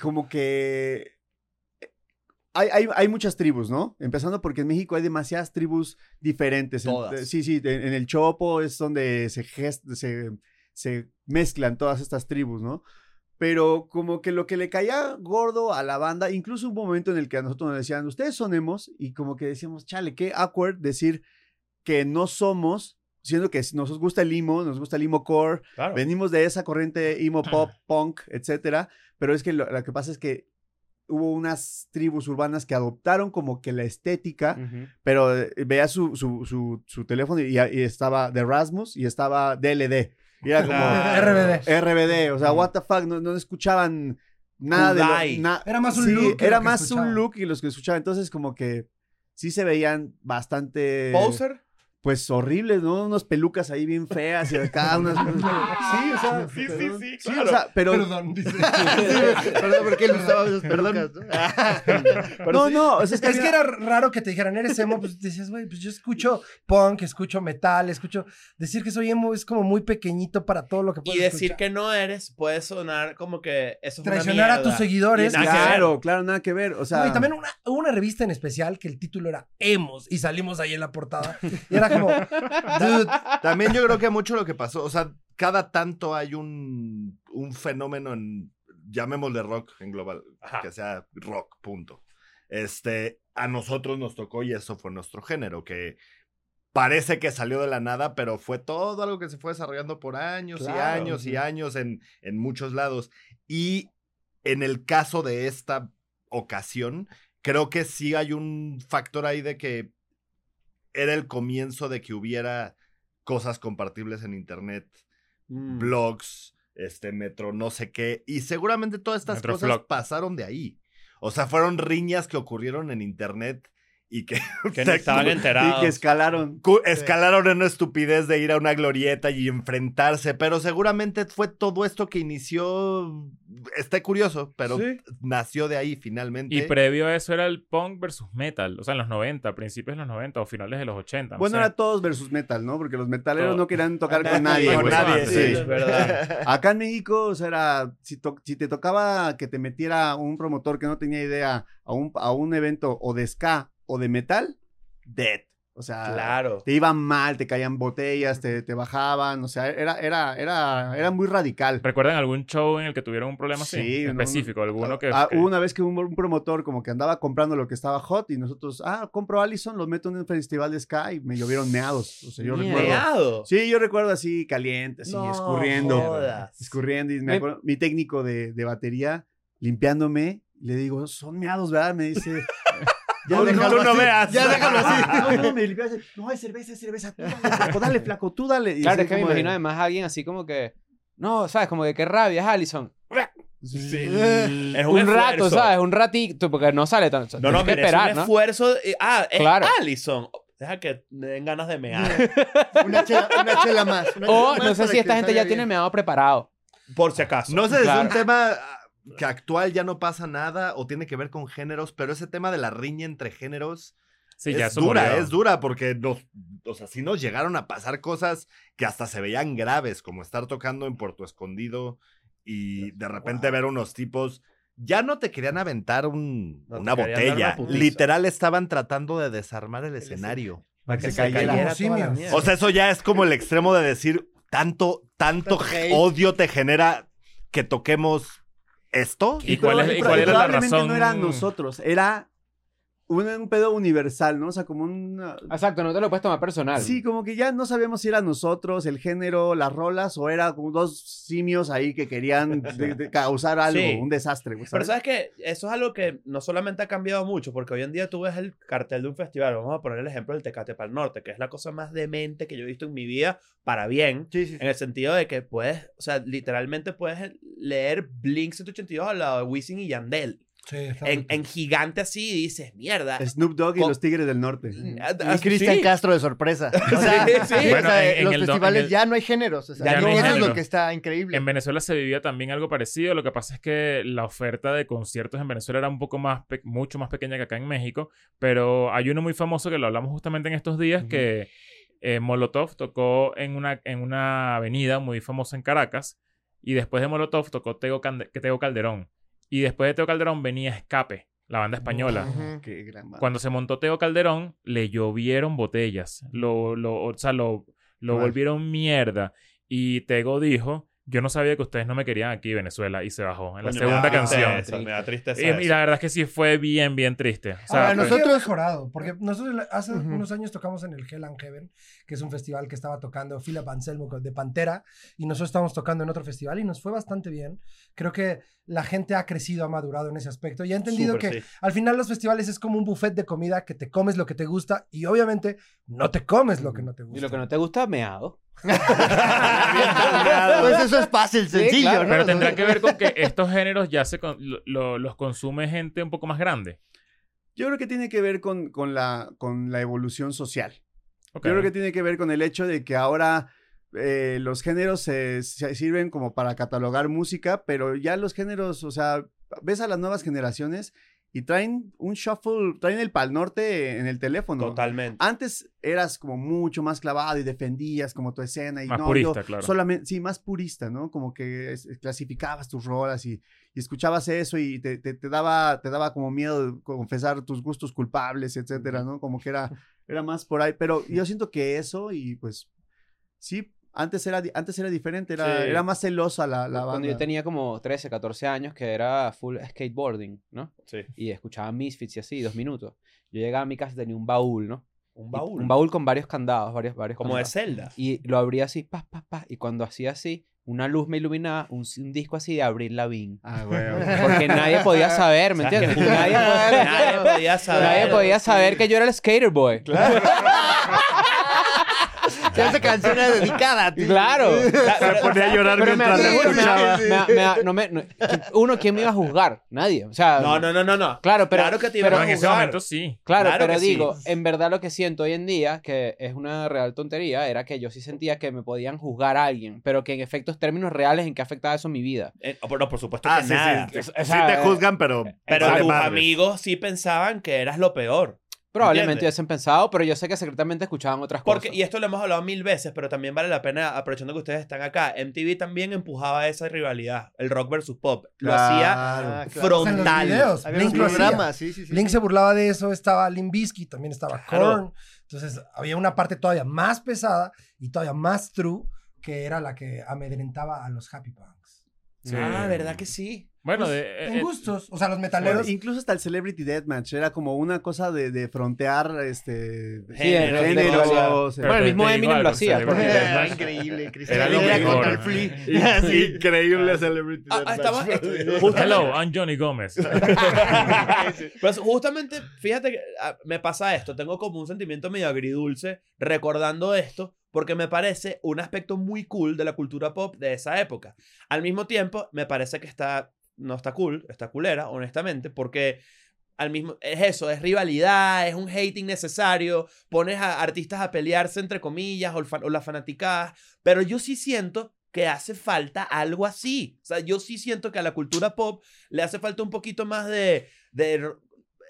como que hay, hay, hay muchas tribus, ¿no? Empezando porque en México hay demasiadas tribus diferentes. En- Todas. sí, sí, en, en el Chopo es donde se, gest- se, se mezclan todas estas tribus, ¿no? Pero como que lo que le caía gordo a la banda, incluso un momento en el que a nosotros nos decían, ustedes son emos, y como que decíamos, chale, qué awkward decir que no somos, siendo que nos gusta el emo, nos gusta el emo core, Claro. Venimos de esa corriente emo pop, punk, etcétera, pero es que lo, lo que pasa es que hubo unas tribus urbanas que adoptaron como que la estética, Ujú. pero eh, veía su, su, su, su teléfono y, y estaba de Rasmus y estaba DLD. Y era como Claro. RBD. RBD, o sea, what the fuck, no, no escuchaban nada de lo, na- Era más un sí, look que Era más escuchaban. un look y los que escuchaban, entonces como que sí se veían bastante Poser. Pues horribles, ¿no? Unas pelucas ahí bien feas y acá unas... sí, o sea... Sí, sí, sí, Sí, o sea, pero... Perdón, dice. Perdón, porque él usaba esas pelucas, ¿no? no, no, o sea, es que, Es que era raro que te dijeran, eres emo, pues decías, güey, pues yo escucho punk, escucho metal, escucho... Decir que soy emo es como muy pequeñito para todo lo que Y puedes decir escuchar. que no eres puede sonar como que eso es una Traicionar a tus seguidores. Y nada que ver. Claro, claro, nada que ver, o sea... No, y también una, hubo una revista en especial que el título era Emos y salimos ahí en la portada. Y era como, dude, También yo creo que mucho lo que pasó, o sea, cada tanto hay un, un fenómeno en, llamémosle rock en global, Ajá. que sea rock, punto. Este, a nosotros nos tocó y eso fue nuestro género, que parece que salió de la nada, pero fue todo algo que se fue desarrollando por años y años y años en, en muchos lados. Y en el caso de esta ocasión, creo que sí hay un factor ahí de que era el comienzo de que hubiera cosas compartibles en internet, Mm. blogs, este metro, no sé qué, y seguramente todas estas cosas pasaron de ahí. O sea, fueron riñas que ocurrieron en internet y que, Que no estaban Y enterados. que escalaron. escalaron en una estupidez de ir a una glorieta y enfrentarse, pero seguramente fue todo esto que inició, está curioso, pero Sí. nació de ahí finalmente. Y previo a eso era el punk versus metal. O sea, en los 90, principios de los 90 o finales de los 80. no Bueno, sé. era todos versus metal, ¿no? Porque los metaleros Todo. no querían tocar Con nadie. con nadie, Sí. sí. Es verdad. Acá en México, o sea, era, si te tocaba que te metiera un promotor que no tenía idea a un, a un evento o de ska o de metal, dead. O sea, Claro. te iban mal, te caían botellas, te, te bajaban, o sea, era, era, era, era muy radical. ¿Recuerdan algún show en el que tuvieron un problema así? Sí, no, específico, alguno que... Ah, que- una vez que un, un promotor como que andaba comprando lo que estaba hot y nosotros, ah, compro Allison, lo meto en un festival de Sky y me llovieron meados. O sea, yo recuerdo. Meado. Sí, yo recuerdo así caliente, así, No escurriendo. jodas. Escurriendo. Y me Me- acuerdo, mi técnico de, de batería limpiándome, le digo, son meados, ¿verdad? Me dice. No, déjalo tú no así. veas. Ya déjalo así. No, no, me así, No, es cerveza, es cerveza. Tú dale, flaco, dale, flaco, tú dale. Y Claro, así es que me como de- imagino además a alguien así como que. No, ¿sabes? Como que qué rabia es Allison. Sí. Es Un, un, rato. ¿sabes? Un ratito, porque no sale tan. No, no, tienes que mira, esperar, es un ¿no? esfuerzo. de- ah, es Claro. Allison. Deja que me den ganas de mear. Una chela, una chela más. una O chela no más sé para si esta gente ya salga tiene bien. meado preparado. Por si acaso. No sé si Claro. es un tema que actual ya no pasa nada o tiene que ver con géneros, pero ese tema de la riña entre géneros sí, ya es eso dura, murió. es dura porque nos, o sea, sí nos llegaron a pasar cosas que hasta se veían graves, como estar tocando en Puerto Escondido y de repente ver unos tipos ya no te querían aventar un- No, te una botella, una literal estaban tratando de desarmar el escenario. Para que se se cayera. O sea, eso ya es como el extremo de decir tanto tanto odio te genera que toquemos esto. ¿Y cuál es- y cuál era la probablemente razón? no era nosotros, era un, un pedo universal, ¿no? O sea, como un... Exacto, no te lo puedes tomar personal. Sí, como que ya no sabíamos si era nosotros, el género, las rolas, o era como dos simios ahí que querían de- de causar algo, Sí. un desastre. Pero ¿sabes? que eso es algo que no solamente ha cambiado mucho, porque hoy en día tú ves el cartel de un festival, vamos a poner el ejemplo del Tecate Pal Norte, que es la cosa más demente que yo he visto en mi vida, para bien, Sí, sí, sí. en el sentido de que puedes, o sea, literalmente puedes leer Blink 182 al lado de Wisin y Yandel, Sí, en, gigante así, y dices, mierda. Snoop Dogg y los Tigres del Norte. Ah, Y ah, Cristian sí. Castro de sorpresa. O sea, Sí, sí. o Bueno, sea, en- los festivales el- ya no hay géneros. o sea, Ya no hay eso es género. lo que está increíble. En Venezuela se vivía también algo parecido. Lo que pasa es que la oferta de conciertos en Venezuela era un poco más, pe- mucho más pequeña que acá en México. Pero hay uno muy famoso que lo hablamos justamente en estos días, que eh, Molotov tocó en una, en una avenida muy famosa en Caracas. Y después de Molotov tocó Tego, Cande- Tego Calderón. Y después de Tego Calderón venía Escape, la banda española. Ujú. Qué gran banda. Cuando se montó Teo Calderón, le llovieron botellas. Lo, lo, o sea, lo, lo volvieron mierda. Y Tego dijo, yo no sabía que ustedes no me querían aquí, Venezuela. Y se bajó en la Coño, me segunda da canción. tristeza, Me da tristeza. Y, y eso. la verdad es que sí fue bien, bien triste. O sea, Ahora, fue- nosotros mejorado, porque nosotros hace Ujú. unos años tocamos en el Hell and Heaven, que es un festival que estaba tocando Philip Anselmo de Pantera, y nosotros estábamos tocando en otro festival y nos fue bastante bien. Creo que la gente ha crecido, ha madurado en ese aspecto y ha entendido Súper, que sí. al final los festivales es como un buffet de comida que te comes lo que te gusta y obviamente no te comes lo que no te gusta. Y lo que no te gusta, meado. Pues eso es fácil, Sí, sencillo, claro. ¿no? pero tendrá que ver con que estos géneros ya se con- lo- lo- los consume gente un poco más grande. Yo creo que tiene que ver con, con la, con la evolución social. Yo creo que tiene que ver con el hecho de que ahora eh, los géneros se, se sirven como para catalogar música, pero ya los géneros, o sea, ves a las nuevas generaciones y traen un shuffle, traen el Pal Norte en el teléfono. Totalmente. Antes eras como mucho más clavado y defendías como tu escena y Más no, purista, yo claro. solamente sí más purista, ¿no? Como que es- clasificabas tus rolas y, y escuchabas eso y te, te- te daba te daba como miedo confesar tus gustos culpables, etcétera, ¿no? Como que era era más por ahí, pero yo siento que eso y pues sí antes era antes era diferente, era, Sí. era más celosa la, la Cuando banda. yo tenía como 13, 14 años, que era full skateboarding, ¿no? Sí. Y escuchaba Misfits y así, dos minutos. Yo llegaba a mi casa y tenía un baúl, ¿no? Un Y- baúl. Un baúl con varios candados, varios, varios Como de candados. Zelda. Y lo abría así, pa, pa, pa. Y cuando hacía así, una luz me iluminaba, un, un disco así de Abril Lavigne. Ah, güey. Porque nadie podía saber, ¿me entiendes? Nadie, Nadie podía, saber. nadie podía saber que yo era el skater boy. Ya esa canción era dedicada a ti. Claro. Se ponía a llorar Pero me mientras me- escuchaba. me- me- no me- no- uno, ¿quién me iba a juzgar? Nadie. O sea, No, no, no, no, no. Claro, pero- Claro que te iban Pero a en ese juzgar. momento sí. Claro, Claro pero que sí. digo, en verdad lo que siento hoy en día, que es una real tontería, era que yo sí sentía que me podían juzgar a alguien, pero que en efectos términos reales, ¿en qué afectaba eso mi vida? Eh, oh, pero por supuesto Ah, que sí, nada. sí. O Sí sea, te juzgan, pero. Pero vale tus amigos sí pensaban que eras lo peor. Probablemente ¿Entiendes? hubiesen pensado, pero yo sé que secretamente escuchaban otras Porque, cosas. y esto lo hemos hablado mil veces, pero también vale la pena, aprovechando que ustedes están acá, MTV también empujaba esa rivalidad, el rock versus pop. Lo hacía Ah, claro. O sea, en los frontal. videos, Había Blink un lo hacía. programa, sí, sí, sí. Blink se burlaba de eso, estaba Limp Bizkit, también estaba Claro. Korn. Entonces había una parte todavía más pesada y todavía más true que era la que amedrentaba a los Happy Punks. Sí. Ah, ¿verdad que sí? Bueno, Pues, de, en eh, gustos, o sea, los metaleros. incluso hasta el Celebrity Deathmatch era como una cosa de, de frontear este, Sí, géneros. Pero eh, Bueno, el mismo Eminem lo hacía, Era increíble. Era Cristian mejor. contra el Flea. Increíble Celebrity Deathmatch. Hello, I'm Johnny Gómez. Pues justamente, fíjate que ah, me pasa esto, tengo como un sentimiento medio agridulce recordando esto, porque me parece un aspecto muy cool de la cultura pop de esa época. Al mismo tiempo, me parece que está, no está cool, está culera, honestamente, porque al mismo, es eso, es rivalidad, es un hate innecesario, pones a artistas a pelearse entre comillas o las fanaticadas, pero yo sí siento que hace falta algo así. O sea, yo sí siento que a la cultura pop le hace falta un poquito más de... de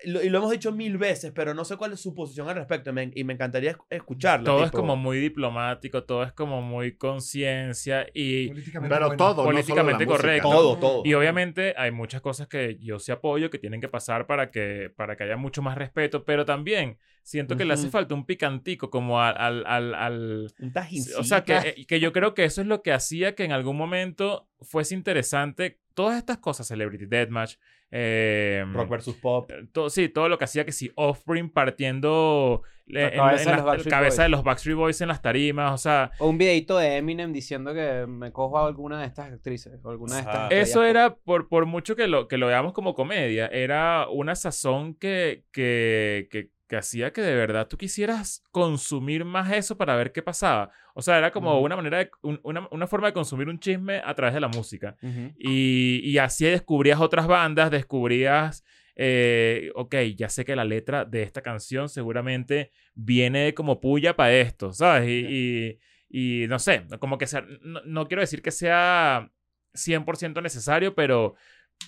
lo- y lo hemos dicho mil veces, pero no sé cuál es su posición al respecto y me, y me encantaría esc- escucharla. todo es como muy diplomático, todo es como muy conciencia y políticamente Pero bueno. todo, no solo la políticamente música. correcto. Todo, todo. Y obviamente hay muchas cosas que yo sí apoyo que tienen que pasar para que, para que haya mucho más respeto, pero también siento que le hace falta un picantico como al... al, al, al- Un tajincito. o sea, que, eh, que yo creo que eso es lo que hacía que en algún momento fuese interesante todas estas cosas, Celebrity Deathmatch, eh, Rock versus pop. eh, todo, sí, todo lo que hacía que sí, Offspring partiendo La eh, en- cabeza en de la los Backstreet cabeza Boys. de los Backstreet Boys en las tarimas, o sea, O un videito de Eminem diciendo que me cojo a alguna de estas actrices o alguna de estas. Eso era, por, por mucho que lo, que lo veamos como comedia, era una sazón que, que, que, que hacía que de verdad tú quisieras consumir más eso para ver qué pasaba. O sea, era como una manera, de, un- una, una forma de consumir un chisme a través de la música. Y, y así descubrías otras bandas, descubrías, eh, ok, ya sé que la letra de esta canción seguramente viene como puya para esto, ¿sabes? Y, y, y no sé, como que sea, no, no quiero decir que sea 100% necesario, pero,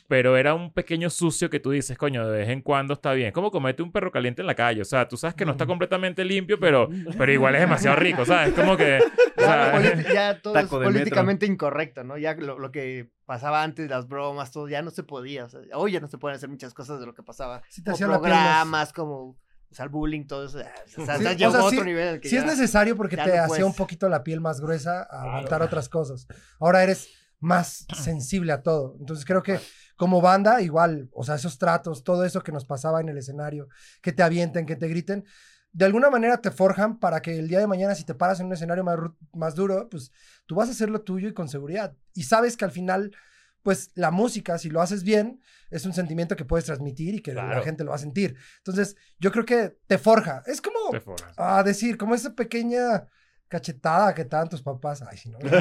pero era un pequeño sucio que tú dices, coño, de vez en cuando está bien. Es como comete un perro caliente en la calle, o sea, tú sabes que no está completamente limpio, pero, pero igual es demasiado rico, ¿sabes? Como que... o sea, ya todo es de metro. políticamente incorrecto, ¿no? Ya lo, lo que pasaba antes, las bromas, todo, ya no se podía. O sea, hoy ya no se pueden hacer muchas cosas de lo que pasaba. Sí te Como programas, como, o sea, el bullying, todo eso. O sea, Sí, ya o llegó sea, a sí- otro nivel. que Sí es ya- necesario porque te no hacía un poquito la piel más gruesa a aguantar otras cosas. Ahora eres más sensible a todo. Entonces creo que como banda, igual, o sea, esos tratos, todo eso que nos pasaba en el escenario, que te avienten, que te griten, de alguna manera te forjan para que el día de mañana, si te paras en un escenario más, duro, pues tú vas a hacer lo tuyo y con seguridad. Y sabes que al final, pues la música, si lo haces bien, es un sentimiento que puedes transmitir y que la gente lo va a sentir. Entonces, yo creo que te forja. Es como te forras. a decir, como esa pequeña cachetada que te dan tus papás. Ay, sí, no. Bien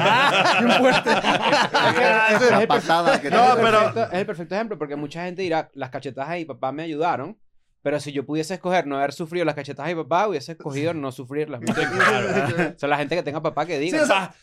fuerte. La patada que Es No, el pero- perfecto- es el perfecto ejemplo porque mucha gente dirá, las cachetadas de mi papá me ayudaron, pero si yo pudiese escoger no haber sufrido las cachetadas de mi papá, hubiese escogido no sufrirlas. O sea, la gente que tenga papá que Sí, diga. o sea,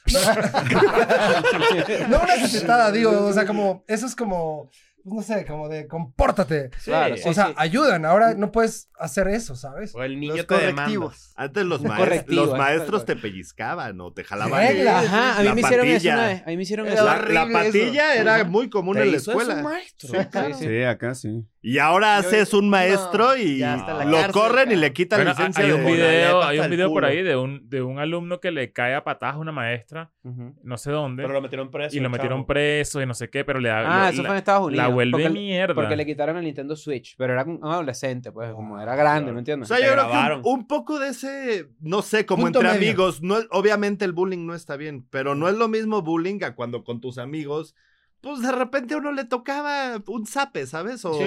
no una cachetada, digo, o sea, como, eso es como, no sé, como de compórtate. Claro, Sí. sí, o sea, sí. ayudan, ahora no puedes hacer eso, ¿sabes? O el niño Los te demanda. correctivos. Antes los, Un maes- correctivo, los es maestros te pellizcaban o te jalaban. Regla. Ajá, a mí la me hicieron eso una vez. A mí me hicieron Era eso. La, eso. patilla era muy común ¿Te en la hizo eso un escuela. maestro? Sí, sí. Sí, acá sí. Y ahora Yo- haces un maestro no, y lo cárcel, corren y cara. le quitan Bueno, licencia. hay un de- video, hay un video por ahí de un, de un alumno que le cae a patadas a una maestra, Ujú. no sé dónde, Pero lo metieron preso. y lo el metieron preso y no sé qué, pero le da... Ah, lo- eso la, fue en Estados Unidos. la vuelve porque, mierda. Porque le quitaron el Nintendo Switch, pero era un adolescente, pues, como era grande, claro. ¿me O entiendes? sea, Te yo creo que un, un poco de ese, no sé, como Punto entre medio. amigos, no, obviamente el bullying no está bien, pero no es lo mismo bullying a cuando con tus amigos, pues de repente a uno le tocaba un zape, ¿sabes? O, Sí.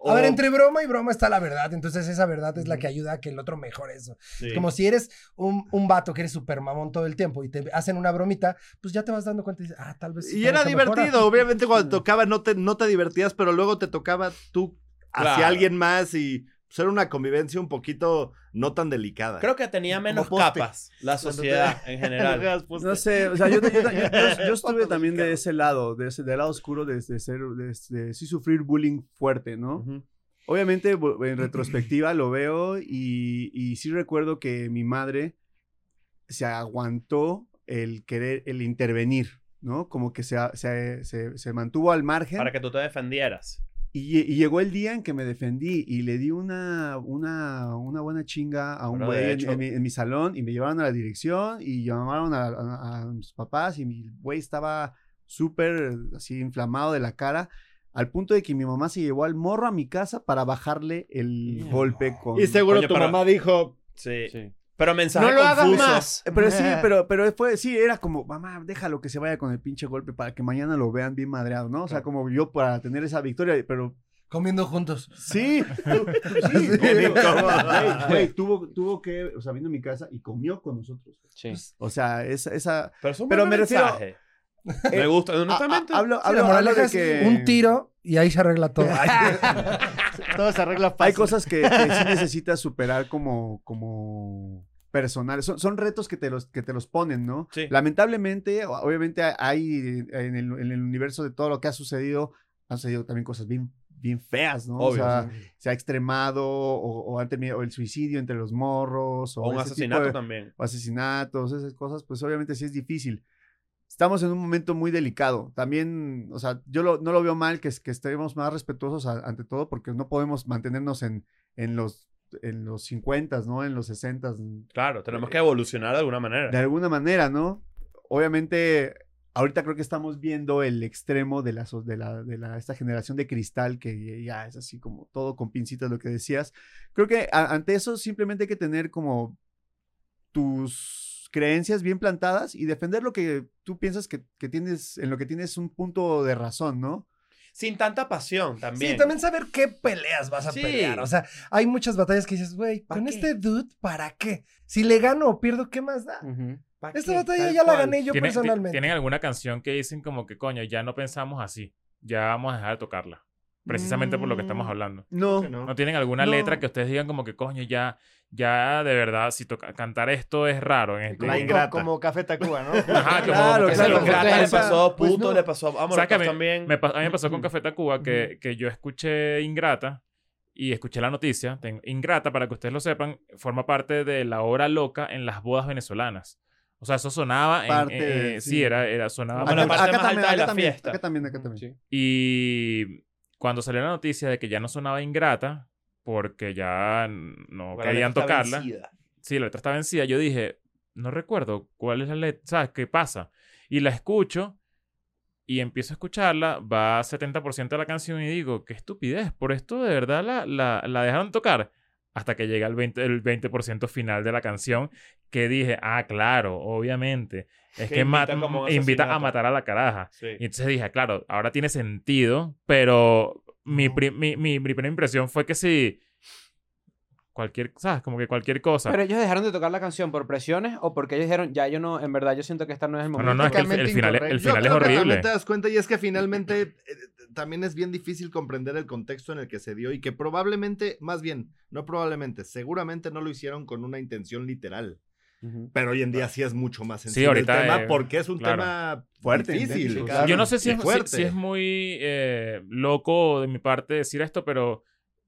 o- A ver, entre broma y broma está la verdad, entonces esa verdad es la que ayuda a que el otro mejore eso. Sí. Como si eres un, un vato que eres súper mamón todo el tiempo y te hacen una bromita, pues ya te vas dando cuenta y dices, ah, tal vez. sí Y era divertido, obviamente cuando tocaba no te, no te divertías, pero luego te tocaba tú hacia Claro. alguien más y era una convivencia un poquito no tan delicada. Creo que tenía menos capas la sociedad en general. No sé, o sea, yo, yo- yo- yo- yo estuve también de ese lado, de ese, del lado oscuro de, de ser, de, de sí sufrir bullying fuerte, ¿no? Obviamente en retrospectiva lo veo y, y sí recuerdo que mi madre se aguantó el querer, el intervenir, ¿no? Como que se, se- se mantuvo al margen. Para que tú te defendieras. Y, lle- y llegó el día en que me defendí y le di una, una, una buena chinga a un güey en, en mi, en mi salón y me llevaron a la dirección y llamaron a, a- a mis papás y mi güey estaba súper así inflamado de la cara al punto de que mi mamá se llevó al morro a mi casa para bajarle el golpe con... Y seguro tu mamá dijo, Sí. Sí. Pero mensaje No lo hagas confuso. más. Eh, Pero sí, pero, pero fue, sí, era como, mamá, déjalo que se vaya con el pinche golpe para que mañana lo vean bien madreado, ¿no? O sea, como yo para tener esa victoria, pero Comiendo juntos. Sí, tú- tú- sí, güey, tuvo, tuvo que, o sea, vino a mi casa y comió con nosotros. Sí. O sea, esa, esa Pero, es un Pero buen me refiero- mensaje. Me gusta, honestamente. a- a- hablo, Sí, hablo- la hablo moraleja de es que un tiro y ahí se arregla todo. Todo se arregla fácil. hay cosas que, que sí necesitas superar como, como personales. Son, son retos que te los, que te los ponen, ¿no? Sí. Lamentablemente, obviamente hay en el, en el universo de todo lo que ha sucedido, han sucedido también cosas bien, bien feas, ¿no? Obvio, o sea, se ha extremado o, o han terminado o el suicidio entre los morros o, O un asesinato de- también. o asesinatos, esas cosas, pues obviamente sí es difícil. Estamos en un momento muy delicado. También, o sea, yo lo- no lo veo mal que, es- que estemos más respetuosos a- ante todo porque no podemos mantenernos en, en los en los 50, ¿no? En los 60, Claro, tenemos que evolucionar de alguna manera. de alguna manera, ¿no? Obviamente, ahorita creo que estamos viendo el extremo de la, de la, de la, esta generación de cristal que ya es así como todo con pincitas lo que decías. Creo que a- ante eso simplemente hay que tener como tus creencias bien plantadas y defender lo que tú piensas que, que tienes, en lo que tienes un punto de razón, ¿no? Sin tanta pasión también. Sí, también saber qué peleas vas a Sí. pelear. O sea, hay muchas batallas que dices, güey, ¿Pa' con qué? este dude, ¿para qué? Si le gano o pierdo, ¿qué más da? Ujú. ¿Pa' Esta qué? batalla Tal ya la gané yo ¿Tienen, ti- personalmente. ¿Tienen alguna canción que dicen como que, coño, ya no pensamos así? Ya vamos a dejar de tocarla. Precisamente por lo que estamos Mm, hablando. No, no. ¿No tienen alguna No. letra que ustedes digan como que, coño, ya, ya de verdad, si toca, cantar esto es raro? En este La como, ingrata. como Café Tacuba, ¿no? Ajá, como- Claro, como- claro, Ingrata le pasó, pues puto no. le pasó, ¿Sabes vámonos que me- también. me a mí me pasó con Café Tacuba que, que yo escuché Ingrata y escuché la noticia. Ingrata, para que ustedes lo sepan, forma parte de la hora loca en las bodas venezolanas. O sea, eso sonaba en... Parte de- eh, sí. sí, era, era, sonaba... Bueno, mucho. la parte más alta de la también, fiesta. acá también, acá también. Sí. Y cuando salió la noticia de que ya no sonaba Ingrata, porque ya no la querían letra tocarla. vencida. Sí, la letra está vencida. Yo dije, no recuerdo cuál es la letra, ¿sabes qué pasa? Y la escucho y empiezo a escucharla, va 70% de la canción y digo, qué estupidez, por esto de verdad la, la, la dejaron tocar. Hasta que llega el 20%, el 20 final de la canción, que dije, ah, claro, obviamente. Es Que que, ma- invita un invita a matar a la caraja. Sí. Y entonces dije, claro, ahora tiene sentido, pero mi, pri- mi, mi, mi primera impresión fue que sí, cualquier, ¿sabes? Como que cualquier cosa. Pero ellos dejaron de tocar la canción por presiones o porque ellos dijeron, ya yo no, en verdad yo siento que esta no es el No, momento. no, no, es que el, el final, es- el. Yo final es que horrible. También te das cuenta y es que finalmente eh, también es bien difícil comprender el contexto en el que se dio y que probablemente, más bien, no probablemente, seguramente no lo hicieron con una intención literal. Pero hoy en día sí es mucho más Sí, sencillo ahorita, el tema eh, porque es un claro. tema Fuerte, difícil. claro. Yo no sé si es, si- fuerte. si es muy eh, loco de mi parte decir esto, pero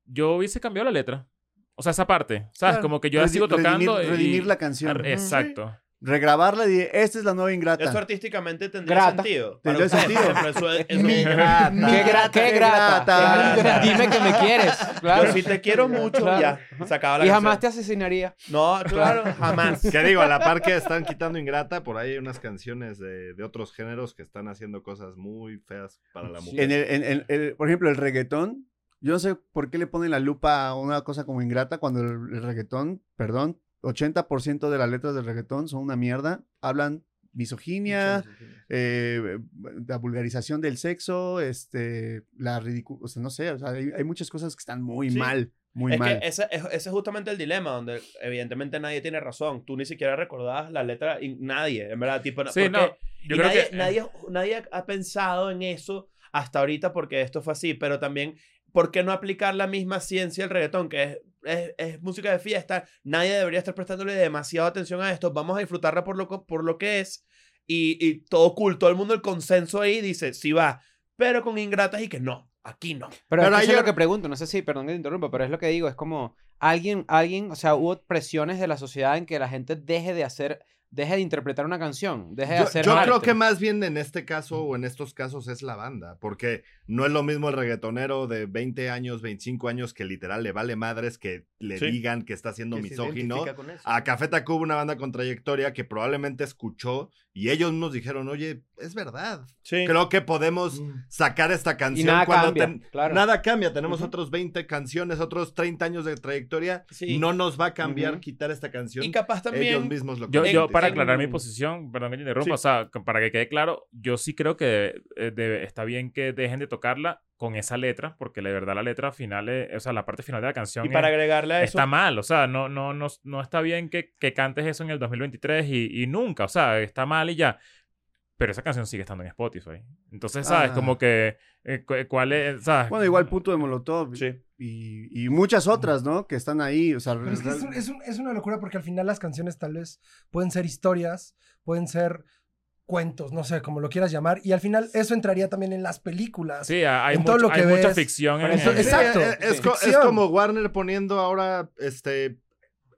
yo hubiese cambiado la letra. O sea, esa parte, ¿sabes? Claro. Como que yo la sigo tocando. redimir- y- redimir la canción. Exacto. Regrabarla y decir, esta es la nueva ingrata. Eso artísticamente tendría Grata. sentido. Tendría sentido. eso- eso- ¿Qué, gra- qué Qué grata? grata. Dime que me quieres. Claro. Yo sí te quiero mucho, Claro. ya. Se acaba la Y jamás te asesinaría. No, claro, jamás. Que digo, a la par que están quitando Ingrata, por ahí hay unas canciones de, de otros géneros que están haciendo cosas muy feas para la Sí. mujer. En el, en- en- el- por ejemplo, el reggaetón. Yo no sé por qué le ponen la lupa a una cosa como ingrata cuando el, el reggaetón, perdón, 80% de las letras del reggaetón son una mierda. Hablan misoginia, eh, la vulgarización del sexo, este, la ridícula, o sea, no sé, o sea, hay, hay muchas cosas que están muy Sí. mal, muy es mal. que ese, es- ese es justamente el dilema, donde evidentemente nadie tiene razón. Tú ni siquiera recordabas la letra, y nadie, en verdad. Tipo, Sí, porque- no. y Yo creo nadie, que. nadie, nadie ha pensado en eso hasta ahorita porque esto fue así, pero también, ¿por qué no aplicar la misma ciencia al reggaetón, que es, es, es música de fiesta? Nadie debería estar prestándole demasiada atención a esto. Vamos a disfrutarla por lo, por lo que es. Y, y todo cool, todo el mundo, el consenso ahí dice, sí va. Pero con ingratas y que no. Aquí no. Pero, Pero es que eso ayer- es lo que pregunto, no sé si, perdón que te interrumpa, pero es lo que digo, es como alguien, alguien, o sea, hubo presiones de la sociedad en que la gente deje de hacer, deje de interpretar una canción, deje de Yo, hacer yo creo que más bien en este caso o en estos casos es la banda, porque no es lo mismo el reggaetonero de 20 años, 25 años que literal le vale madres que le Sí. digan que está siendo que misógino. A Café Tacuba, una banda con trayectoria que probablemente escuchó y ellos nos dijeron, oye, es verdad. Sí. Creo que podemos Mm. sacar esta canción nada cuando cambia, ten- claro. nada cambia. Tenemos Ujú. otros 20 canciones, otros 30 años de trayectoria. Sí. No nos va a cambiar quitar esta canción. Y capaz ellos también. mismos lo Yo, yo para aclarar mi posición, perdón que te interrumpa, Sí. o sea, para que quede claro, yo sí creo que eh, está bien que dejen de tocarla con esa letra, porque la verdad la letra final, es- o sea, la parte final de la canción Y para es- agregarle a eso. está mal, o sea, no, no, no, no está bien que, que cantes eso en el 2023 y, y nunca, o sea, está mal y ya. Pero esa canción sigue estando en Spotify. Entonces, ¿sabes? Ah. Como que, eh, cu- ¿cuál es? ¿sabes? Bueno, igual punto de Molotov. Sí. Y, y muchas otras, ¿no? Que están ahí. O sea, Pero es que es, un- es un- es una locura porque al final las canciones tal vez pueden ser historias, pueden ser cuentos, no sé, como lo quieras llamar. Y al final eso entraría también en las películas. Sí, hay, en todo mucho- lo que hay mucha ficción en Por eso- en- exacto. eh, es, como Warner poniendo ahora, este,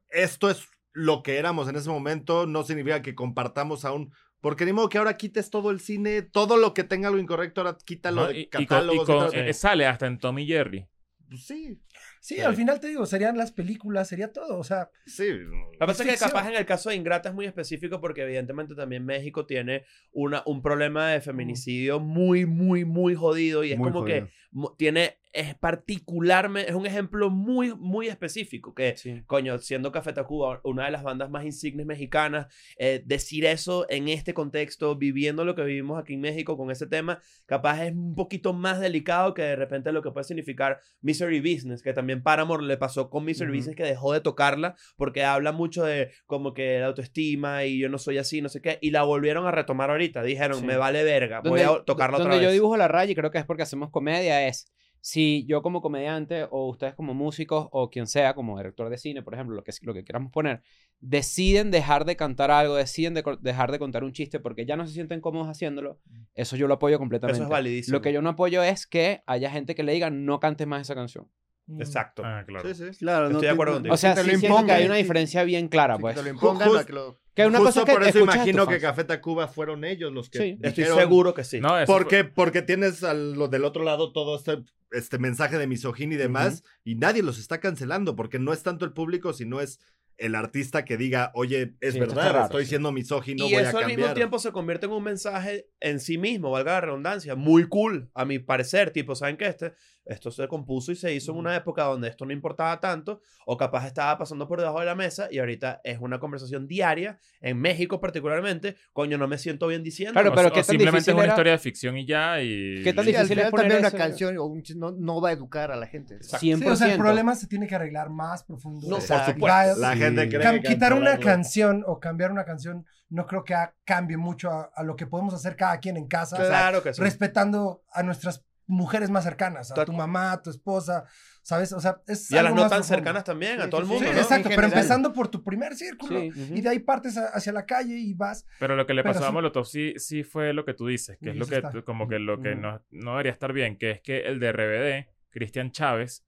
esto es lo que éramos en ese momento, no significa que compartamos aún, porque ni modo que ahora quites todo el cine, todo lo que tenga algo incorrecto, ahora quítalo ¿no? de Y- y con- y catálogos. con- de- eh, sale hasta en Tommy Jerry. Pues sí, Sí, al final te digo, serían las películas, sería todo. O sea, sí. Lo que pasa es que capaz en el caso de Ingrata es muy específico porque evidentemente también México tiene una, un problema de feminicidio muy, muy, muy jodido y es Muy como jodido. que tiene, es particularmente, es un ejemplo muy, muy específico que, Sí. coño, siendo Café Tacuba una de las bandas más insignes mexicanas, eh, decir eso en este contexto, viviendo lo que vivimos aquí en México con ese tema, capaz es un poquito más delicado que de repente lo que puede significar Misery Business, que también Paramore le pasó con Ujú. Business que dejó de tocarla porque habla mucho de como que la autoestima y yo no soy así, no sé qué, y la volvieron a retomar ahorita, dijeron, Sí. me vale verga, voy donde, a tocarla donde otra yo vez. dibujo la raya y creo que es porque hacemos comedia es si yo como comediante o ustedes como músicos o quien sea como director de cine por ejemplo lo que lo que queramos poner deciden dejar de cantar algo deciden de dejar de contar un chiste porque ya no se sienten cómodos haciéndolo eso yo lo apoyo completamente Eso es validísimo. lo que yo no apoyo es que haya gente que le diga no cantes más esa canción mm, Exacto. Ah, claro. Sí, sí. Claro, Estoy no de acuerdo contigo. o sea sí lo siento que impongan, hay una sí. diferencia bien clara Sí, pues que te lo impongan, Ju- para que lo- que una Justo cosa que por eso imagino que fans. Café Tacuba fueron ellos los que Sí. Estoy seguro que sí. No, eso ¿Por fue-? Porque tienes a lo del otro lado todo este, este mensaje de misoginia y demás, y nadie los está cancelando, porque no es tanto el público, sino es el artista que diga, oye, es Sí, verdad, raro, estoy sí. siendo misógino, y voy eso a al mismo cambiar. tiempo se convierte en un mensaje en sí mismo, valga la redundancia, muy cool, a mi parecer, tipo, ¿saben qué? Este, esto se compuso y se hizo en una época donde esto no importaba tanto, o capaz estaba pasando por debajo de la mesa, y ahorita es una conversación diaria, en México particularmente, coño, no me siento bien diciendo. Claro, o- pero o qué tan simplemente es una era- historia de ficción y ya. Y, ¿Qué tan Sí, difícil es poner también una ese- canción o un no, no va a educar a la gente. Exacto. 100%. Sí, o sea, el problema se tiene que arreglar más profundo. No, O por sea, supuesto. va- La Sí. gente cree Cam- que quitar una canción o cambiar una canción no creo que cambie mucho a, a lo que podemos hacer cada quien en casa, claro que sí. respetando a nuestras mujeres más cercanas, a tu mamá, a tu esposa, ¿sabes? O sea, es Y a las algo no tan cercanas también, a todo el mundo, Sí, ¿no? exacto, pero empezando por tu primer círculo Sí, y de ahí partes a- hacia la calle y vas. Pero lo que le Pero pasó a sí. Molotov sí, sí fue lo que tú dices, que es lo que, está. como que lo que no, no debería estar bien, que es que el de RBD, Cristian Chávez,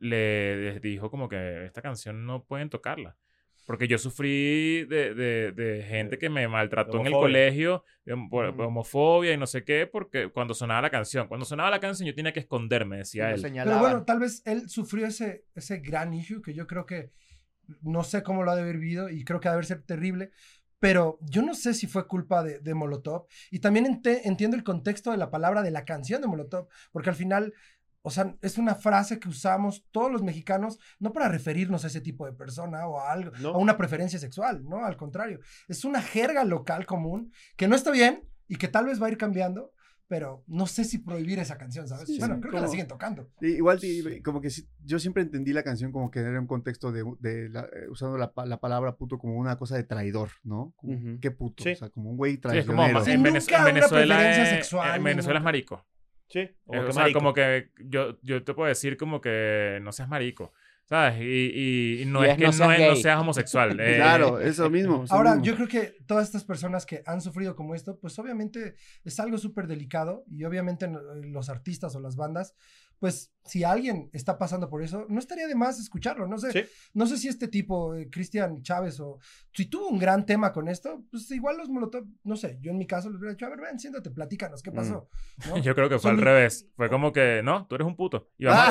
le dijo como que esta canción no pueden tocarla. Porque yo sufrí de, de- de gente que me maltrató en el colegio, de homofobia y no sé qué, porque cuando sonaba la canción, cuando sonaba la canción yo tenía que esconderme, decía él. Pero bueno, tal vez él sufrió ese, ese gran issue que yo creo que no sé cómo lo ha de haber vivido y creo que ha de haber ser terrible. Pero yo no sé si fue culpa de, de Molotov. Y también ente- entiendo el contexto de la palabra de la canción de Molotov. Porque al final, o sea, es una frase que usamos todos los mexicanos, no para referirnos a ese tipo de persona o a algo, ¿No? a una preferencia sexual, ¿no? Al contrario. Es una jerga local común que no está bien y que tal vez va a ir cambiando. Pero no sé si prohibir esa canción, ¿sabes? Sí, bueno, sí, creo que la como- siguen tocando. Y Igual, y- como que sí, yo siempre entendí la canción como que era un contexto de, de la- eh, usando la, la palabra puto como una cosa de traidor, ¿no? Como, Ujú. ¿Qué puto? Sí. O sea, como un güey Sí, es como. Sí, en, nunca Venez- en una Venezuela, sexual, en Venezuela es marico. Sí, Eh, como o que sea, marico. como que yo, yo te puedo decir como que no seas marico. ¿sabes? Y, y- y no Y es es que no no, seas es- no seas homosexual. eh, Claro, eso mismo. eso Ahora, mismo. yo creo que todas estas personas que han sufrido como esto, pues obviamente es algo súper delicado y obviamente no- los artistas o las bandas, pues si alguien está pasando por eso, no estaría de más escucharlo. No sé, Sí. no sé si este tipo, eh, Cristian Chávez, o si tuvo un gran tema con esto, pues igual los Molotov, no sé, yo en mi caso les hubiera dicho, a ver, ven, siéntate, platícanos, ¿qué pasó? ¿No? Yo creo que fue Son al mi- revés. Fue como que, no, tú eres un puto. Y vamos, a, Ah,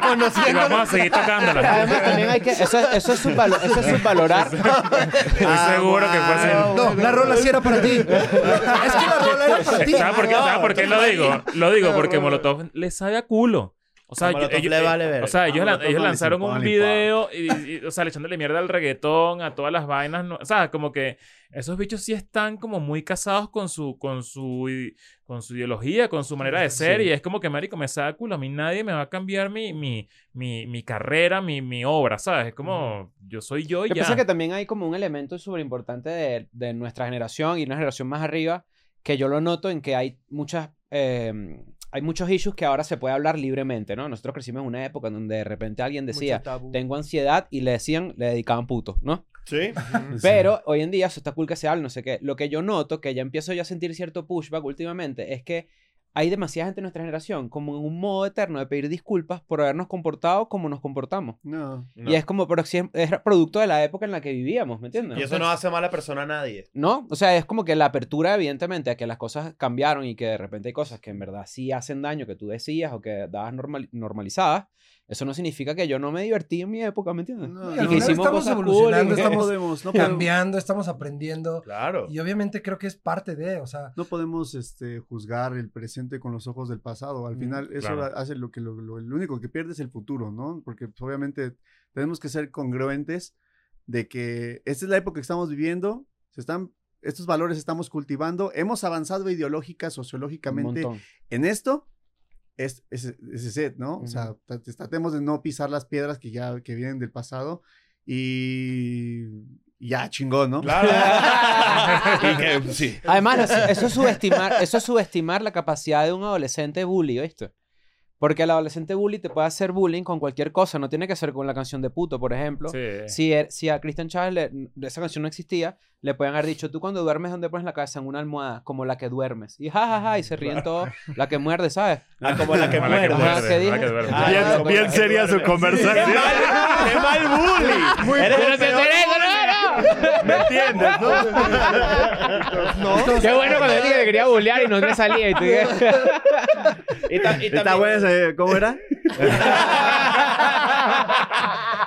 tocarla. y vamos a seguir tocándola. Además, también hay que. Eso, eso es subvalo- eso es subvalorar. Estoy seguro que fue así. No, la rola sí era para ti. es que la rola era para ti. ¿Sabes por qué, No, ¿sabes por qué lo digo? Lo digo porque. Molotov le sabe a culo. O sea, yo- ellos, le eh, vale ver. o sea, A ellos, lanzaron un video y, y- o sea, le echándole mierda al reggaetón, a todas las vainas, no- o sea, como que esos bichos sí están como muy casados con su con su con su ideología, con su manera de ser y es como que marico me saca culo, a mí nadie me va a cambiar mi mi mi, mi carrera, mi, mi obra, ¿sabes? Es como yo soy yo y Yo ya. pienso que también hay como un elemento súper importante de, de nuestra generación y una generación más arriba, que yo lo noto en que hay muchas. eh, hay muchos issues que ahora se puede hablar libremente, ¿no? Nosotros crecimos en una época en donde de repente alguien decía, tengo ansiedad, y le decían, le dedicaban puto, ¿no? Sí. Pero hoy en día eso está cool que se hable, no sé qué. Lo que yo noto, que ya empiezo yo a sentir cierto pushback últimamente, es que hay demasiada gente de nuestra generación como en un modo eterno de pedir disculpas por habernos comportado como nos comportamos. No. No. Y es como, pero es producto de la época en la que vivíamos, ¿me entiendes? Y eso no hace mala persona a nadie. No, o sea, es como que la apertura, evidentemente, a que las cosas cambiaron y que de repente hay cosas que en verdad sí hacen daño, que tú decías o que dabas normal- normalizadas, eso no significa que yo no me divertí en mi época, ¿me entiendes? No, Y que hicimos estamos cosas evolucionando, estamos podemos, no podemos, Cambiando, estamos aprendiendo. Claro. Y obviamente creo que es parte de, o sea, no podemos este, juzgar el presente con los ojos del pasado. Al Mm, final, eso claro. hace lo que lo, lo- el único que pierde es el futuro, ¿no? Porque pues, obviamente tenemos que ser congruentes de que esta es la época que estamos viviendo, se están, estos valores estamos cultivando, hemos avanzado ideológica, sociológicamente en esto. Es, es, es ese set, ¿no? O sea, tra- tratemos de no pisar las piedras que ya que vienen del pasado y ya chingón, ¿no? Claro. y que, sí. Además, eso- eso es subestimar, eso es subestimar la capacidad de un adolescente bully, ¿viste? Porque el adolescente bully te puede hacer bullying con cualquier cosa, no tiene que ser con la canción de puto, por ejemplo. Sí. Si, er- si a Christian Chávez le- esa canción no existía, le pueden haber dicho, tú cuando duermes, ¿dónde pones la cabeza? En una almohada, como la que duermes. Y jajaja, ja, ja, y se ríen todos, la que muerde, ¿sabes? Ah, como la que Como la que muerde. Ajá, muerde, ¿qué la dije? que duerme. Ah, Bien, seria su ¡Qué conversación. mal, qué mal bully! Muy ¿Me entiendes, no? Qué bueno cuando yo dije que quería bullear y no me salía. Y tú Y, ta- y Está también- bueno ese- ¿cómo era?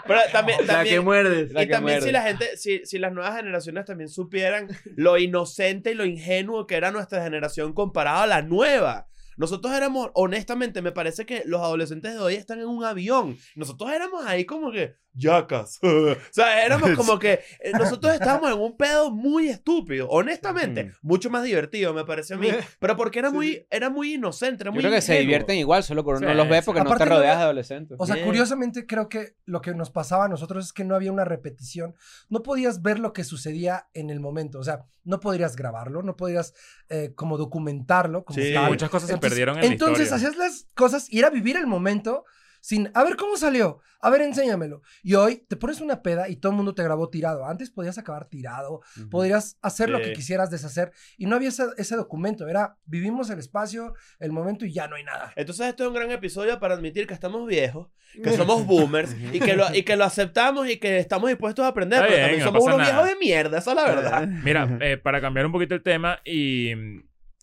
Pero también, La también- que muerdes. La y que también muerde. si la gente, si, si las nuevas generaciones también supieran lo inocente y lo ingenuo que era nuestra generación comparado a la nueva. Nosotros éramos, honestamente, me parece que los adolescentes de hoy están en un avión. Nosotros éramos ahí como que, yacas. o sea, éramos como que, eh, nosotros estábamos en un pedo muy estúpido. Honestamente, Mm. mucho más divertido, me parece a mí. Pero porque era muy, era muy inocente, era Yo muy creo que se ingenuo. divierten igual, solo que uno no Sí, los ve sí. porque no te no rodeas de adolescentes. O sea, Bien. curiosamente creo que lo que nos pasaba a nosotros es que no había una repetición. No podías ver lo que sucedía en el momento. O sea, no podrías grabarlo, no podrías eh, como documentarlo. Como Sí. Muchas cosas se Entonces- perdieron en la Entonces historia. hacías las cosas y era vivir el momento sin, a ver cómo salió, a ver, enséñamelo. Y hoy te pones una peda y todo el mundo te grabó tirado. Antes podías acabar tirado, podrías hacer lo Sí. que quisieras deshacer y no había ese, ese documento. Era vivimos el espacio, el momento y ya no hay nada. Entonces esto es un gran episodio para admitir que estamos viejos, que somos boomers y que lo, y que lo aceptamos y que estamos dispuestos a aprender, Está pero bien, también somos unos nada. viejos de mierda, esa es la verdad. Mira, eh, para cambiar un poquito el tema y,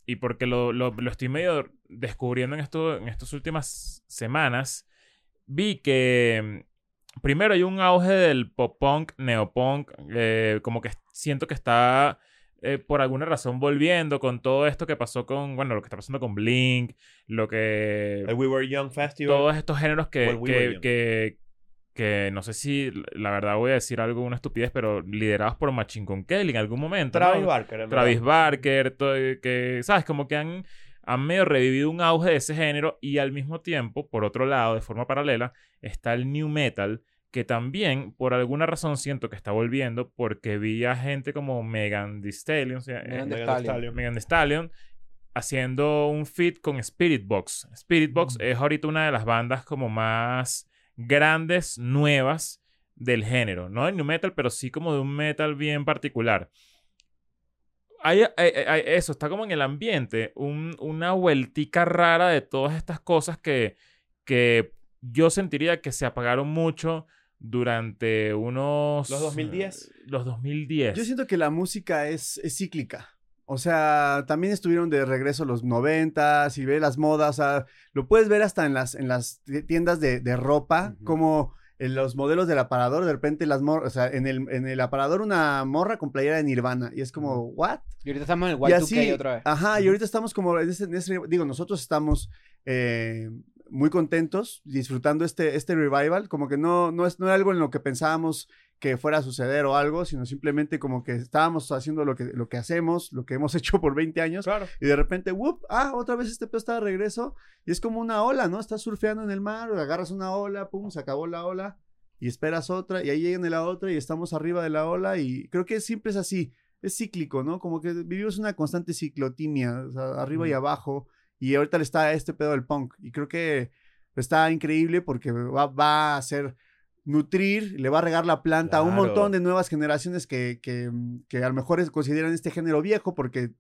y porque lo, lo, lo estoy medio descubriendo en, esto, en estas últimas semanas, vi que mm, primero hay un auge del pop punk, neopunk, eh, como que siento que está eh, por alguna razón volviendo con todo esto que pasó con, bueno, lo que está pasando con Blink, lo que El We Were Young Festival. todos estos géneros we que, que no sé si, la verdad voy a decir algo, una estupidez, pero liderados por Machine Gun Kelly en algún momento. Travis ¿no? Barker. en Travis verdad. Barker, to- que, ¿sabes? Como que han, han medio revivido un auge de ese género y al mismo tiempo, por otro lado, de forma paralela, está el New Metal, que también, por alguna razón, siento que está volviendo porque vi a gente como Megan Thee Stallion, o sea, eh, Megan Thee Stallion. Stallion. Megan Thee Stallion haciendo un feat con Spirit Box. Spirit Box es ahorita una de las bandas como más grandes nuevas del género. No del new metal, pero sí como de un metal bien particular. Hay, hay- hay- eso, está como en el ambiente, un- una vueltica rara de todas estas cosas que, que yo sentiría que se apagaron mucho durante unos... Los 2010. Los 2010. Yo siento que la música es, es cíclica. O sea, también estuvieron de regreso los noventas y ve las modas. O sea, lo puedes ver hasta en las, en las ti- tiendas de, de ropa, como en los modelos del aparador, de repente las morras, o sea, en el, en el aparador una morra con playera de Nirvana. Y es como, ¿what? Y ahorita estamos en el Y Y2K así, otra vez. Ajá, y ahorita estamos como en ese, en ese- digo, nosotros estamos eh, muy contentos disfrutando este, este revival, como que no, no, es, no era algo en lo que pensábamos que fuera a suceder o algo, sino simplemente como que estábamos haciendo lo que, lo que hacemos, lo que hemos hecho por 20 años, Claro. y de repente, ¡whoop! Ah, otra vez este pedo está de regreso, y es como una ola, ¿no? Estás surfeando en el mar, agarras una ola, pum, se acabó la ola, y esperas otra, y ahí llegan la otra, y estamos arriba de la ola, y creo que siempre es así, es cíclico, ¿no? Como que vivimos una constante ciclotimia, o sea, arriba y abajo, y ahorita le está este pedo del punk, y creo que está increíble porque va, va a hacer nutrir, le va a regar la planta a un montón de nuevas generaciones que, que, que a lo mejor es- consideran este género viejo porque,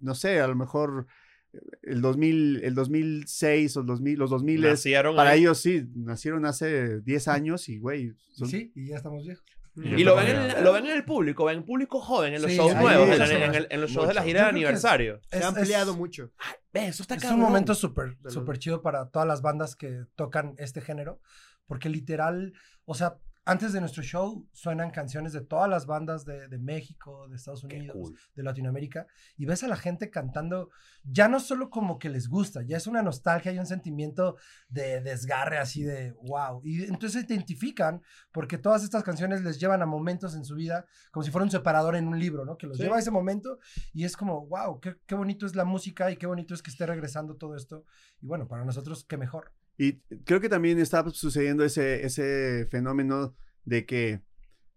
no sé, a lo mejor eh, el 2000, el 2006 o el 2000, los 2000 Nacieron para ahí. ellos sí, nacieron hace 10 años y, güey, son- Sí, y ya estamos viejos. Y lo ven, en, lo ven en el público, ven público joven en los Sí, shows nuevos, en, el- los shows de la gira de es- aniversario. Se Es- ha ampliado es- mucho. Ve, Eso está Es cabrón. un momento súper, súper chido para todas las bandas que tocan este género, porque literal, o sea, antes de nuestro show suenan canciones de todas las bandas de, de México, de Estados Unidos, cool. de Latinoamérica, y ves a la gente cantando, ya no solo como que les gusta, ya es una nostalgia y un sentimiento de desgarre así de wow. Y entonces se identifican porque todas estas canciones les llevan a momentos en su vida, como si fuera un separador en un libro, ¿no? Que los Sí. lleva a ese momento y es como, wow, qué, qué bonito es la música y qué bonito es que esté regresando todo esto. Y bueno, para nosotros, qué mejor. Y creo que también está sucediendo ese, ese fenómeno de que,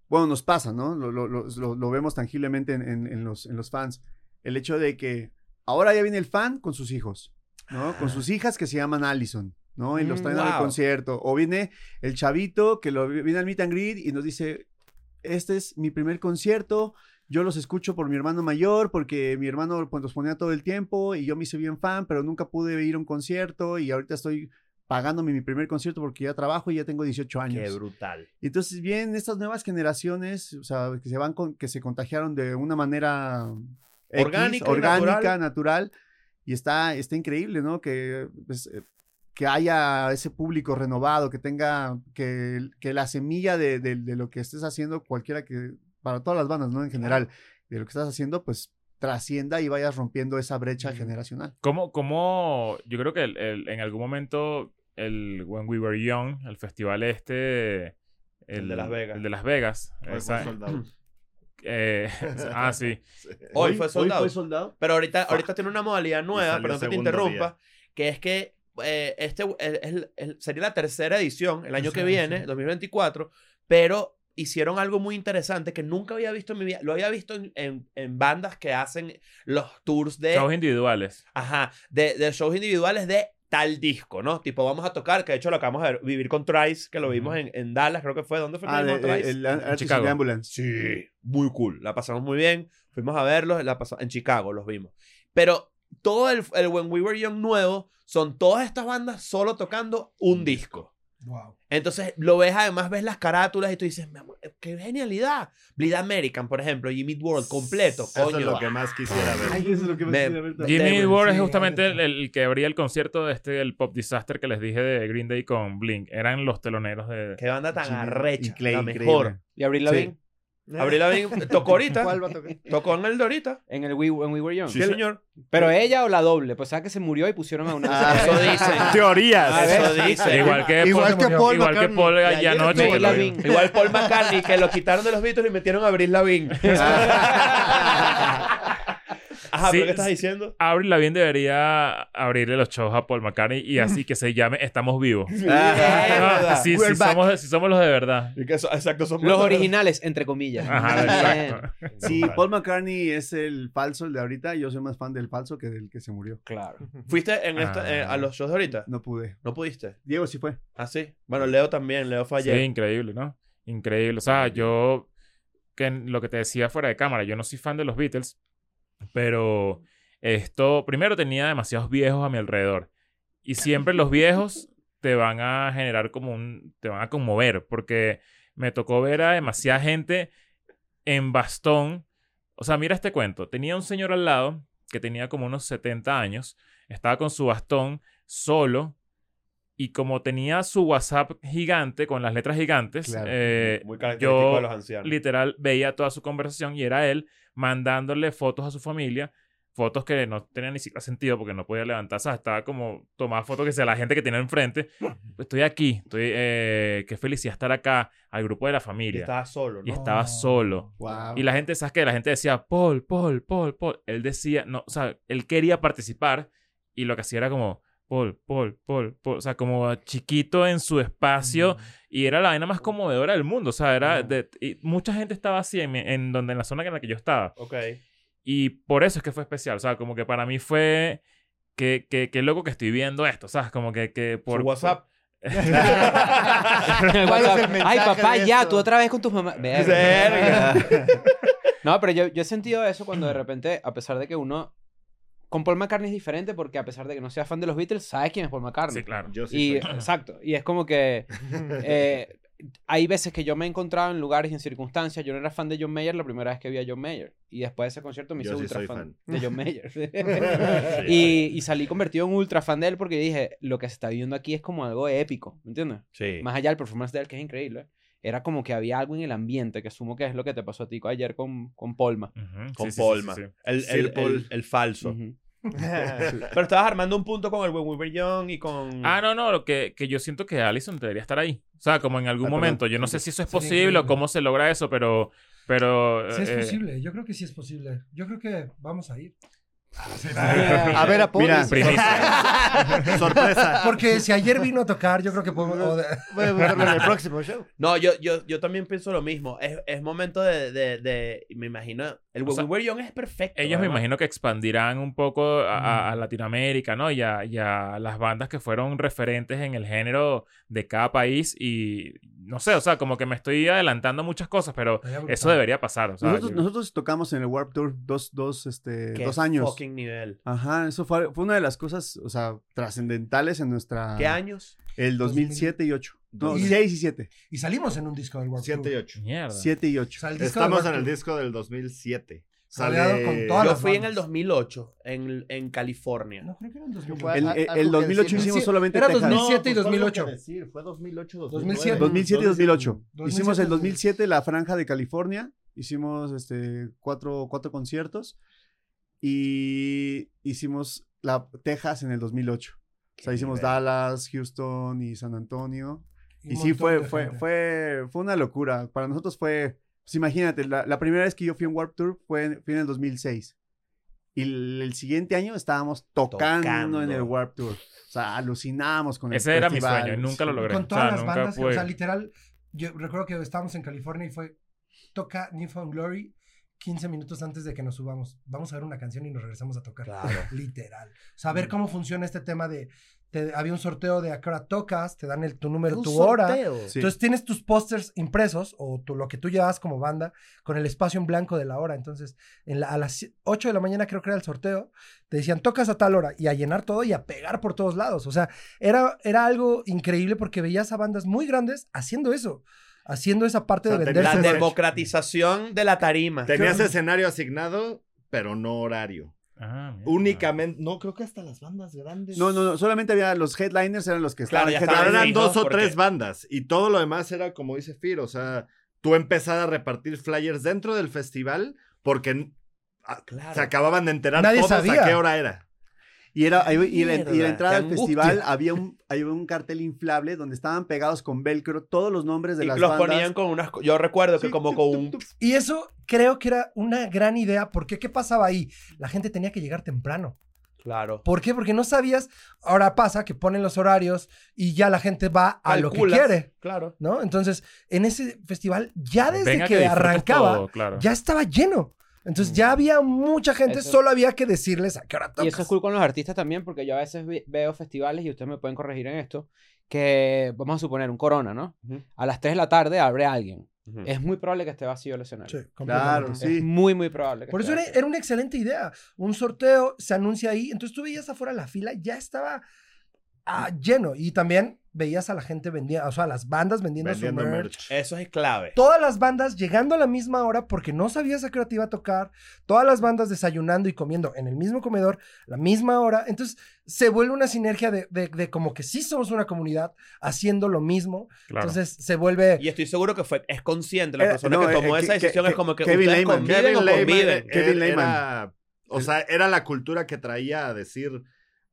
bueno, nos pasa, ¿no? Lo, lo- lo- lo- vemos tangiblemente en, en- en los, en los fans. El hecho de que ahora ya viene el fan con sus hijos, ¿no? Con sus hijas que se llaman Allison, ¿no? Y los Mm, traen al wow. concierto. O viene el chavito que lo, viene al meet and greet y nos dice, este es mi primer concierto, yo los escucho por mi hermano mayor, porque mi hermano pues, los ponía todo el tiempo y yo me hice bien fan, pero nunca pude ir a un concierto y ahorita estoy pagándome mi primer concierto porque ya trabajo y ya tengo 18 años. Qué brutal. Y entonces vienen estas nuevas generaciones, o sea, que se van con, que se contagiaron de una manera X, Orgánica natural. natural. y está, está increíble, ¿no? Que, pues, eh, que haya ese público renovado, que tenga, que, que la semilla de, de- de lo que estés haciendo, cualquiera que, para todas las bandas, ¿no? En general, de lo que estás haciendo, pues trascienda y vayas rompiendo esa brecha generacional. ¿Cómo, cómo, yo creo que el- el- en algún momento el When We Were Young, el festival este... El de Las Vegas. El de Las Vegas. Hoy fue esa- eh, ah, sí. Hoy fue soldado. soldado. Pero ahorita, ahorita tiene una modalidad nueva, perdón que te interrumpa, que es que eh, este es- es- es- sería la tercera edición el año que viene, edición. 2024, pero hicieron algo muy interesante que nunca había visto en mi vida. Lo había visto en, en- en bandas que hacen los tours de, Shows individuales. ajá, de, de shows individuales de tal disco, ¿no? Tipo, vamos a tocar, que de hecho lo acabamos de vivir con Trice, que lo vimos en, en Dallas, creo que fue. ¿Dónde fue Ah, vimos Trice? el, el Chicago. Ambulance. Sí, muy cool. La pasamos muy bien. Fuimos a verlos la en Chicago, los vimos. Pero todo el, el When We Were Young nuevo son todas estas bandas solo tocando un disco. Wow. Entonces lo ves, además ves las carátulas y tú dices, "Mi amor, qué genialidad. Bleed American, por ejemplo, y Meat World completo. Eso Coño, es lo que más quisiera ver. Ay, eso es lo que me Me- quisiera ver también. Jimmy Ward es sí, justamente el, que abría el concierto de este, el Pop Disaster que les dije de Green Day con Blink. Eran los teloneros de... qué banda tan Jimmy- arrecha. increíble, la increíble. mejor. Y Abril Sí. Lavigne Abril Lavigne tocó ahorita. ¿Cuál va a tocar? Tocó en el de ahorita. en el We, When We Were Young. Sí, señor. Pero ella o la doble, pues sabes que se murió y pusieron a una. Ah, Eso dicen. Teorías. Eso dicen. Igual que Igual Paul, que Paul igual que McCartney. Paul Y ya ayer anoche. que lo-. Igual Paul McCartney, que lo quitaron de los Beatles y metieron a Abril Lavigne. Ajá, Sí, pero ¿qué estás diciendo? Avril Lavigne debería abrirle los shows a Paul McCartney y así que se llame Estamos Vivos. Ah, Ah, sí, We're sí back. somos, sí somos los de verdad. Y que so- exacto, somos Los originales, entre comillas. Ajá, exacto. Sí, Paul McCartney es el falso, el de ahorita. Yo soy más fan del falso que del que se murió. Claro. ¿Fuiste en esta- eh, Ah. a los shows de ahorita? No pude. ¿No pudiste? Diego sí fue. Ah, sí. Bueno, Leo también. Leo fue Sí, increíble, ¿no? Increíble. O sea, yo, que lo que te decía fuera de cámara, yo no soy fan de los Beatles, pero esto, primero tenía demasiados viejos a mi alrededor. Y siempre los viejos te van a generar como un, te van a conmover, porque me tocó ver a demasiada gente en bastón. O sea, mira este cuento. Tenía un señor al lado que tenía como unos 70 años, estaba con su bastón solo y como tenía su WhatsApp gigante con las letras gigantes, Claro. eh, Muy característico yo de los ancianos. literal veía toda su conversación y era él mandándole fotos a su familia, fotos que no tenían ni siquiera sentido porque no podía levantarse, estaba como tomaba fotos que sea la gente que tiene enfrente. Estoy aquí, estoy, eh, qué felicidad estar acá, al grupo de la Y familia. estaba solo, Y ¿no? estaba solo. Wow. Y la gente, ¿sabes qué? La gente decía, Paul, Paul, Paul, Paul. Él decía, no, o sea, él quería participar y lo que hacía era como, Paul, Paul, Paul, Paul. O sea, como chiquito en su espacio y era la vaina más conmovedora del mundo. O sea, era, de, y mucha gente estaba así en, en donde, en la zona en la que yo estaba. Ok. Y por eso es que fue especial. O sea, como que para mí fue, que, que, que loco que estoy viendo esto, ¿sabes? Como que, que por... Por WhatsApp. El ¿Cuál es el Ay, papá, de ya, esto? tú otra vez con tus mamás. Verga. No, pero yo, yo he sentido eso cuando de repente, a pesar de que uno. Con Paul McCartney es diferente porque a pesar de que no seas fan de los Beatles, sabes quién es Paul McCartney. Sí, claro. Yo sí Y, soy exacto. Y es como que. eh, hay veces que yo me he encontrado en lugares y en circunstancias. Yo no era fan de John Mayer la primera vez que vi a John Mayer. Y después de ese concierto me hice sí ultra soy fan, fan. de John Mayer. y, y salí convertido en ultra fan de él porque dije: Lo que se está viviendo aquí es como algo épico. ¿Me entiendes? Sí. Más allá del performance de él, que es increíble. Era como que había algo en el ambiente, que asumo que es lo que te pasó a ti ayer con, con Polma. Con sí, sí, sí, Polma. sí, sí. El, el, el- el falso. Pero estabas armando un punto con el When We Were Young y con... Ah, no, no, lo que, que yo siento que Allison debería estar ahí. O sea, como en algún Ah, momento. Yo no sé si eso es posible o cómo se logra eso, pero. pero Sí es eh, posible, yo creo que sí es posible. Yo creo que vamos a ir. A ver a Paul. Mira. Sorpresa. Porque si ayer vino a tocar, yo creo que podemos... o verlo en el próximo show. No, yo, yo, yo también pienso lo mismo. Es, es momento de, de, de- Me imagino... El When sea, We Were Young es perfecto. Ellos me imagino que expandirán un poco a, a- a Latinoamérica, ¿no? Y a, y a las bandas que fueron referentes en el género de cada país. Y no sé, o sea, como que me estoy adelantando muchas cosas, pero eso debería pasar. O sea, Nosotros, yo- nosotros tocamos en el Warp Tour dos, dos, este, Qué dos años. fucking nivel. Ajá, eso fue, fue una de las cosas, o sea, trascendentales en nuestra... ¿Qué años? El 2007 y 8. No, Y- 6 y 7. Y salimos en un disco del Warped 7 y Tour. 8. Mierda. 7 y O 8. sea, el disco Estamos del en el disco del 2007. Sale... con todas Yo las fui en el bandas. 2008, en, en California. No, creo que era en Fue 2008. a- El, el- el que 2008 decir. hicimos Sí, solamente era Texas. 2007 y pues, fue algo 2008. que decir, Fue 2008, 2007. 2007 y 2008. 2007, Hicimos el 2007. 2007 la franja de California. Hicimos este, cuatro, cuatro conciertos. Y hicimos la Texas en el 2008. O sea, Qué hicimos nivel. Dallas, Houston y San Antonio. un Y sí, fue, fue, fue, fue una locura. Para nosotros fue, pues imagínate, la, la primera vez que yo fui en Warp Tour fue, en- fue en el 2006. Y el, el siguiente año estábamos tocando, Tocando. en el Warp Tour. O sea, alucinábamos con el Ese era mi festival. sueño y nunca lo logré. Con O todas sea, las nunca bandas, o pude. sea, literal, yo recuerdo que estábamos en California y fue toca New Found Glory 15 minutos antes de que nos subamos. Vamos a ver una canción y nos regresamos a tocar. Claro. Literal. Saber cómo funciona este tema de, te- había un sorteo de a qué hora tocas, te dan el, tu número, tu hora. Sí. Entonces tienes tus pósters impresos o tu- lo que tú llevas como banda con el espacio en blanco de la hora. Entonces, en la- a las 8 de la mañana creo que era el sorteo, te decían tocas a tal hora y a llenar todo y a pegar por todos lados. O sea, era, era algo increíble porque veías a bandas muy grandes haciendo eso, haciendo esa parte O sea, de tenías La democratización de la tarima. Tenías escenario asignado, pero no horario. Ah. Únicamente, no, creo que hasta las bandas grandes. No, no, no, solamente había los headliners, eran los que Claro, estaban. eran dos o porque- tres bandas y todo lo demás era como dice Fir, o sea, tú empezar a repartir flyers dentro del festival porque ah, Claro. se acababan de enterar Nadie todos sabía. a qué hora era. Y, era, ahí- y, la, y la entrada al festival había un, había un cartel inflable donde estaban pegados con velcro todos los nombres de Y las los bandas. ponían con unas... Yo recuerdo que Sí, como tup, con un... tup. Y eso creo que era una gran idea, porque ¿qué pasaba ahí? La gente tenía que llegar temprano. Claro. ¿Por qué? Porque no sabías. Ahora pasa que ponen los horarios y ya la gente va a lo que quiere, Claro. ¿no? Entonces, en ese festival, ya desde Venga que, arrancaba, todo, claro. ya estaba lleno. Entonces, ya había mucha gente, Eso- solo había que decirles a qué hora tocas. Y eso es cool con los artistas también, porque yo a veces ve- veo festivales, y ustedes me pueden corregir en esto, que vamos a suponer un Corona, ¿no? Ujú. A las 3 de la tarde abre alguien. Ujú. Es muy probable que esté vacío el escenario. Sí, Claro, completamente. Es sí. muy, muy probable. que Por eso esté era, vacío. era una excelente idea. Un sorteo se anuncia ahí. Entonces tú veías afuera la fila, ya estaba ah, lleno. Y también veías a la gente vendiendo, o sea, a las bandas vendiendo, Vendiendo su merch. merch. Eso es clave. Todas las bandas llegando a la misma hora porque no sabías a qué hora te iba a tocar. Todas las bandas desayunando y comiendo en el mismo comedor, la misma hora. Entonces se vuelve una sinergia de, de- de como que sí somos una comunidad haciendo lo mismo. Claro. Entonces se vuelve... Y estoy seguro que fue, es consciente la Eh, persona no, que eh, tomó eh, esa que- decisión. que- es como que Kevin Lehman. Kevin o Lehman, eh, Kevin era- Lehman. o sea, era la cultura que traía a decir,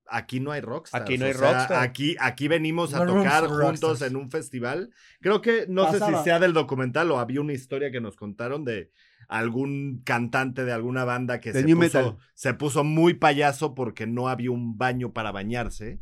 aquí no hay rockstars. Aquí no o hay sea, rockstar. Aquí, aquí venimos a No tocar juntos rockstars. en un festival. Creo que, no sé si sea del documental o había una historia que nos contaron de algún cantante de alguna banda que se puso, metal. se puso muy payaso porque no había un baño para bañarse.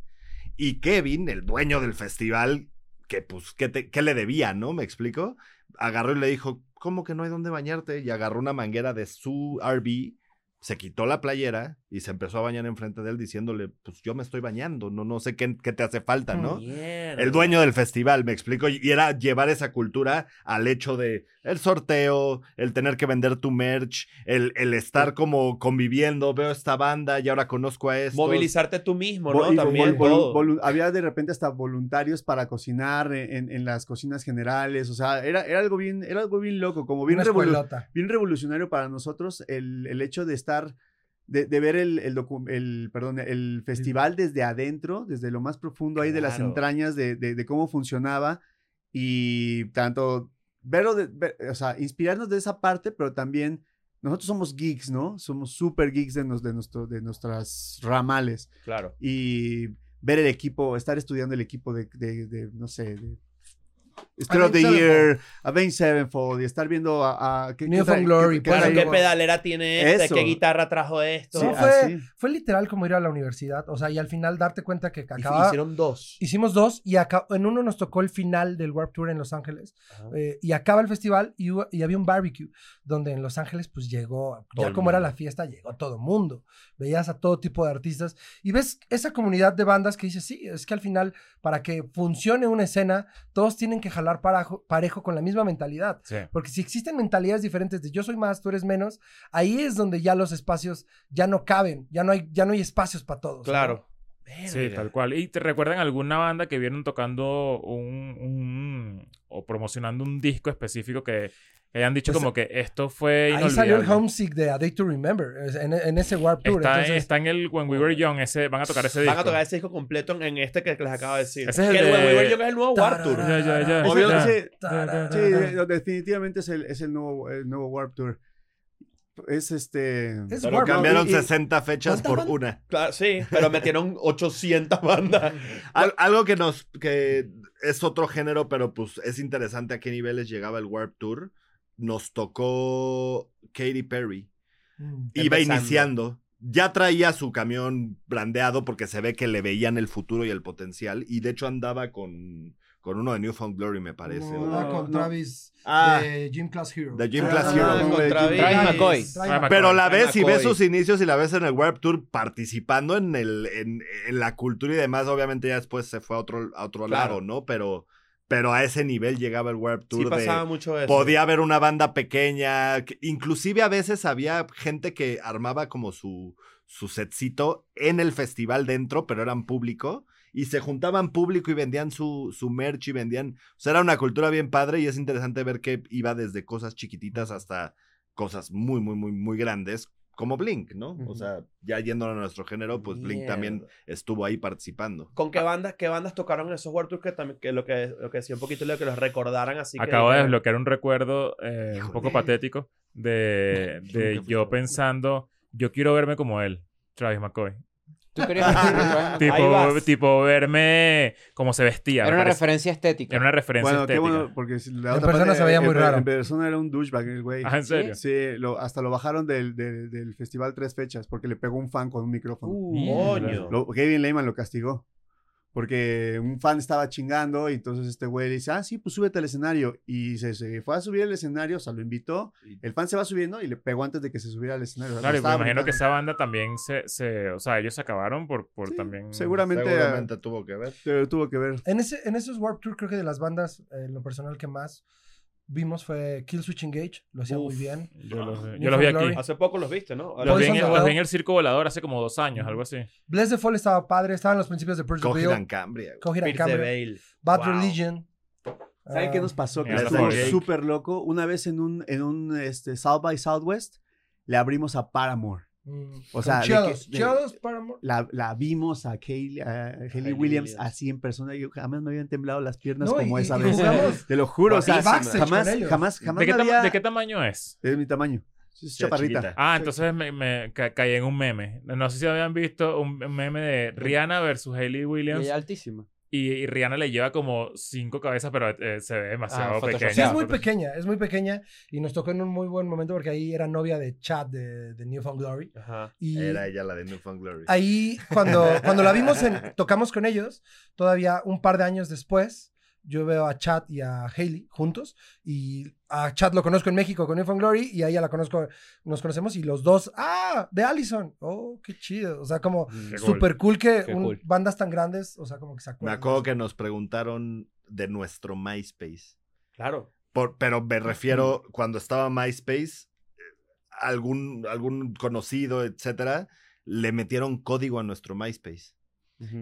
Y Kevin, el dueño del festival, que pues, ¿qué, te- qué le debía, no? ¿Me explico? Agarró y le dijo, ¿cómo que no hay dónde bañarte? Y agarró una manguera de su RV, se quitó la playera y se empezó a bañar enfrente de él diciéndole, pues yo me estoy bañando, no, no sé qué, qué te hace falta, ¿no? Mierda. El dueño del festival, me explico, y era llevar esa cultura al hecho de el sorteo, el tener que vender tu merch, el, el estar como conviviendo, veo esta banda y ahora conozco a estos. Movilizarte tú mismo, ¿no? y También vol- vol- había de repente hasta voluntarios para cocinar en, en- en las cocinas generales. O sea, era, era algo bien, era algo bien loco, como bien, revolu- bien revolucionario para nosotros el, el hecho de estar, de, de ver el, el, el- perdón, el festival desde adentro, desde lo más profundo ahí de las entrañas de, de- de cómo funcionaba y tanto verlo, ver- o sea, inspirarnos de esa parte, pero también nosotros somos geeks, ¿no? Somos super geeks de, nos- de, nuestro, de nuestras ramales Claro. y ver el equipo, estar estudiando el equipo de, de, de, no sé, de Story of the Year, Avenged Sevenfold, y estar viendo a... a ¿qué- New qué Glory, qué- qué Claro, trae- ¿qué pedalera tiene este? Eso. ¿Qué guitarra trajo esto? Sí, Sí, fue, fue literal como ir a la universidad. O sea, y al final darte cuenta que acababa... hicieron dos. Hicimos dos y acá, en uno nos tocó el final del Warp Tour en Los Ángeles. Eh, y acaba el festival y, y había un barbecue donde en Los Ángeles pues llegó, Todo ya como era la fiesta, llegó todo mundo. Veías a todo tipo de artistas y ves esa comunidad de bandas que dices, sí, es que al final para que funcione una escena, todos tienen que jalar parajo- parejo con la misma mentalidad. Sí. Porque si existen mentalidades diferentes de yo soy más, tú eres menos, ahí es donde ya los espacios ya no caben, ya no hay, ya no hay espacios para todos. ¿no? Claro. Sí, tal cual. ¿Y te recuerdan alguna banda que vieron tocando un, un- o promocionando un disco específico que, que hayan dicho Pues, como que esto fue Ahí salió el inolvidable? Homesick de A Day to Remember en, en ese Warp Tour. Está, entonces- está en el When We Were Young, ese, van a tocar ese disco. Van a tocar ese disco completo en este que les acabo de decir. Ese es el que el de- When We Were Young es el nuevo Warp Tour. Ya, ya, ya. Obvio, sí, definitivamente es el, es el nuevo, el nuevo Warp Tour. Es este... Es Pero cambiaron Y- y- 60 fechas ¿Cuántas por bandas? una. Claro, sí, pero metieron 800 bandas. Al- algo que nos que es otro género, pero pues es interesante a qué niveles llegaba el Warp Tour. Nos tocó Katy Perry. Mm. Iba Empezando. iniciando. Ya traía su camión brandeado porque se ve que le veían el futuro y el potencial. Y de hecho andaba con, con uno de Newfound Glory, me parece. No, con no. Travis Ah. de Gym Class Hero. De Gym Ah, Class ah, Hero. con Travis. Travis McCoy. Travis. Pero la ves y ves sus inicios y la ves en el Warp Tour participando en, el, en, en la cultura y demás. Obviamente ya después se fue a otro, a otro Claro. lado, ¿no? Pero, pero a ese nivel llegaba el Warp Sí Tour de... pasaba mucho eso. Podía haber una banda pequeña, que- inclusive a veces había gente que armaba como su, su setcito en el festival dentro, pero eran público, y se juntaban público y vendían su, su merch y vendían, o sea, era una cultura bien padre y es interesante ver que iba desde cosas chiquititas hasta cosas muy, muy, muy, muy grandes, como Blink, ¿no? O Ujú. sea, ya yéndonos a nuestro género, pues Blink también estuvo ahí participando. ¿Con qué bandas, qué bandas tocaron en esos World Tours que también, que lo que, lo que decía un poquito lo que los recordaran así que Acabo de desbloquear un recuerdo eh, un poco patético de, de yo. pensando, yo quiero verme como él, Travis McCoy. Tú querías Tipo, vas. tipo verme como se vestía. Era me una parece. referencia estética. Era una referencia Bueno, qué estética. bueno, porque si la En otra persona parte, se veía en- muy en- raro. En persona era un douchebag el güey. Ah, ¿en serio? Sí, lo, hasta lo bajaron del, del, del festival tres fechas porque le pegó un fan con un micrófono. Uh, Coño. Lo- Kevin Lehman lo castigó. Porque un fan estaba chingando y entonces este güey le dice, ah, sí, pues súbete al escenario. Y se, se fue a subir al escenario, o sea, lo invitó. El fan se va subiendo y le pegó antes de que se subiera al escenario. O sea, Claro, y me imagino que esa banda también se, se... O sea, ellos se acabaron por, por Sí, también... Seguramente, Seguramente tuvo que ver. tuvo que ver. En, ese, en esos Warp Tour, creo que de las bandas, eh, en lo personal que más vimos fue Kill Switch Engage. Lo hacía muy bien. Yo los, yo los vi aquí. Hace poco los viste, ¿no? Los vi, en, los vi en el Circo Volador hace como dos años, algo así. Bless the Fall estaba padre. Estaban los principios de Purge. Cambria. Cambria. Bale. Bad Wow. Religion. ¿Saben Ah, qué nos pasó? Que estuvo súper loco. Una vez en un, en un este, South by Southwest, le abrimos a Paramore. Mm, O sea, que- de- Paramore. La, la vimos a Hayley, Hayley Hayley Williams, Williams. así en persona. Yo jamás me habían temblado las piernas No, como y- esa y vez. jugamos Te lo juro. O sea, Y jamás, jamás, jamás ¿De qué, había- ¿De qué tamaño es? Es mi tamaño. Sí, chaparrita. chiquita. Ah, entonces me, me ca- caí en un meme. No sé si habían visto un meme de Rihanna versus Hailey Y Williams. ella altísima. Y, y Rihanna le lleva como cinco cabezas, pero eh, se ve demasiado Ah, pequeña. Sí, es muy pequeña, es muy pequeña y nos tocó en un muy buen momento porque ahí era novia de Chad de, de Newfound Glory. Ajá. Y Era ella la de Newfound Glory. ahí, cuando, cuando la vimos, en, tocamos con ellos, todavía un par de años después, yo veo a Chad y a Hailey juntos y a Chad lo conozco en México con Newfound Glory y a ella la conozco, nos conocemos y los dos, ah, de Allison, oh, qué chido, o sea, como cool. súper cool que un- cool. bandas tan grandes, o sea, como que se Me acuerdan. acuerdo que nos preguntaron de nuestro MySpace. Claro. Por- pero me refiero cuando estaba MySpace, eh, algún, algún conocido, etcétera, le metieron código a nuestro MySpace.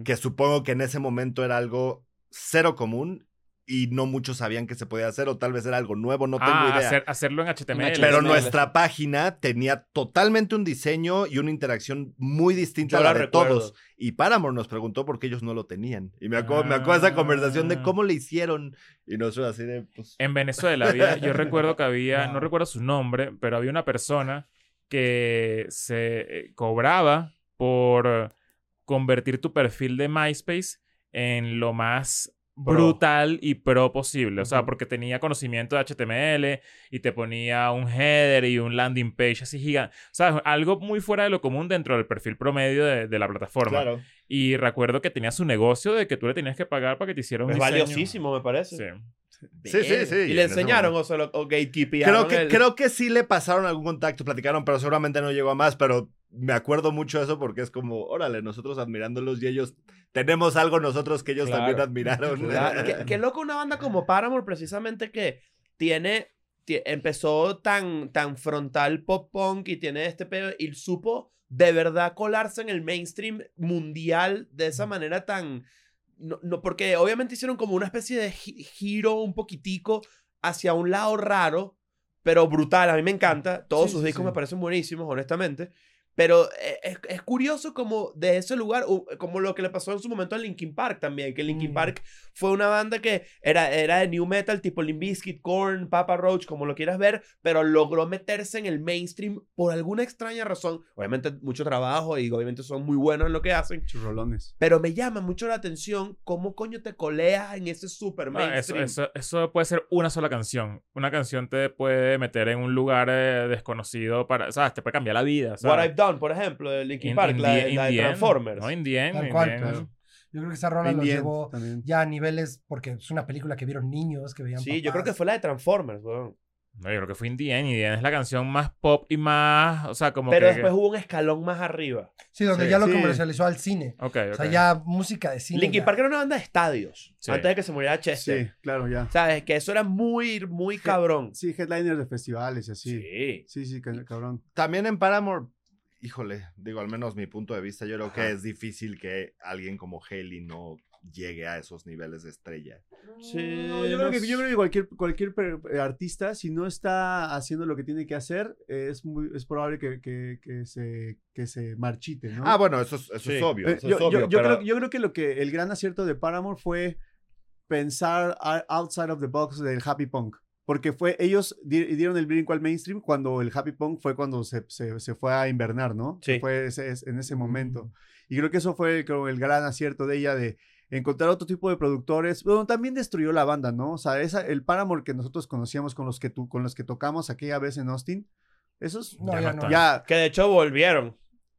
Que supongo que en ese momento era algo cero común y no muchos sabían que se podía hacer, o tal vez era algo nuevo, no tengo ah, idea. hacer- hacerlo en HTML. Pero HTML. nuestra página tenía totalmente un diseño y una interacción muy distinta Yo a la la de recuerdo. todos. Y Paramore nos preguntó por qué ellos no lo tenían. Y me acuerdo, me acuerdo de esa conversación de Ah. cómo le hicieron. Y nosotros así de, pues, En Venezuela había, yo recuerdo que había, no recuerdo su nombre, pero había una persona que se eh, cobraba por convertir tu perfil de MySpace en lo más. Brutal y pro posible. O sea, porque tenía conocimiento de HTML y te ponía un header y un landing page así gigante. O sea, algo muy fuera de lo común dentro del perfil promedio de, de la plataforma. claro. Y recuerdo que tenía su negocio de que tú le tenías que pagar para que te hiciera un Es diseño. valiosísimo, me parece. Sí. Sí, sí, sí. Y le en enseñaron o, se lo, o Creo que, el- creo que sí le pasaron algún contacto, platicaron, pero seguramente no llegó a más. Pero me acuerdo mucho de eso porque es como, órale, nosotros admirándolos y ellos tenemos algo nosotros que ellos Claro. también admiraron. Claro, qué, qué loco una banda como Paramore, precisamente que tiene. ti- empezó tan, tan frontal pop punk y tiene este pedo y supo de verdad colarse en el mainstream mundial de esa manera tan. No, no, porque obviamente hicieron como una especie de gi- giro un poquitico hacia un lado raro, pero brutal. A mí me encanta. Todos Sí, sus discos sí. me parecen buenísimos, honestamente. Pero eh, es, es curioso como de ese lugar, como lo que le pasó en su momento a Linkin Park también, que Linkin Mm. Park fue una banda que era, era de new metal, tipo Limp Bizkit, Korn, Papa Roach, como lo quieras ver, pero logró meterse en el mainstream por alguna extraña razón. Obviamente mucho trabajo y obviamente son muy buenos en lo que hacen, Churrolones. pero me llama mucho la atención cómo coño te coleas en ese super eso, mainstream. eso, eso puede ser una sola canción. Una canción te puede meter en un lugar eh, desconocido para, ¿sabes? Te puede cambiar la vida, What ¿sabes? Done, por ejemplo, de Linkin In- Park, in la, the- de- la de. Transformers. No, in the end, Tal in cual, the end. claro. Yo creo que esa rola end, llevó también. ya a niveles, porque es una película que vieron niños, que veían Sí, yo creo que papás. fue la de Transformers, weón. No, yo creo que fue In the End. In the End es la canción más pop y más, o sea, como Pero que... después hubo un escalón más arriba. Sí, donde Sí, ya lo sí. comercializó al cine. Ok, O ok. sea, ya música de cine. Linkin ya. Park era una banda de estadios. Sí. Antes de que se muriera Chester. Sí, claro, ya. ¿Sabes? Que eso era muy, muy cabrón. Sí, headliners de festivales y así. Sí. Sí, sí, ca- cabrón. También en Paramore, híjole, digo, al menos mi punto de vista, yo creo Ajá. que es difícil que alguien como Haley no llegue a esos niveles de estrella. Sí, No, yo, no creo que, sé. yo creo que cualquier, cualquier eh, artista, si no está haciendo lo que tiene que hacer, es, muy, es probable que, que, que se, que se marchite, ¿no? Ah, bueno, eso es, eso Sí. es obvio. Eso yo, es yo- obvio, yo pero- creo, yo creo que lo que el gran acierto de Paramore fue pensar outside of the box del happy punk. Porque fue, ellos di- dieron el brinco al mainstream cuando el happy punk fue cuando se, se, se fue a invernar, ¿no? Sí. Fue ese- es- en ese momento. Y creo que eso fue creo, el gran acierto de ella de encontrar otro tipo de productores. Bueno, también destruyó la banda, ¿no? O sea, esa, el Paramore que nosotros conocíamos con los que, tu- con los que tocamos aquella vez en Austin, esos No, Ya ya, no ya... Que de hecho volvieron.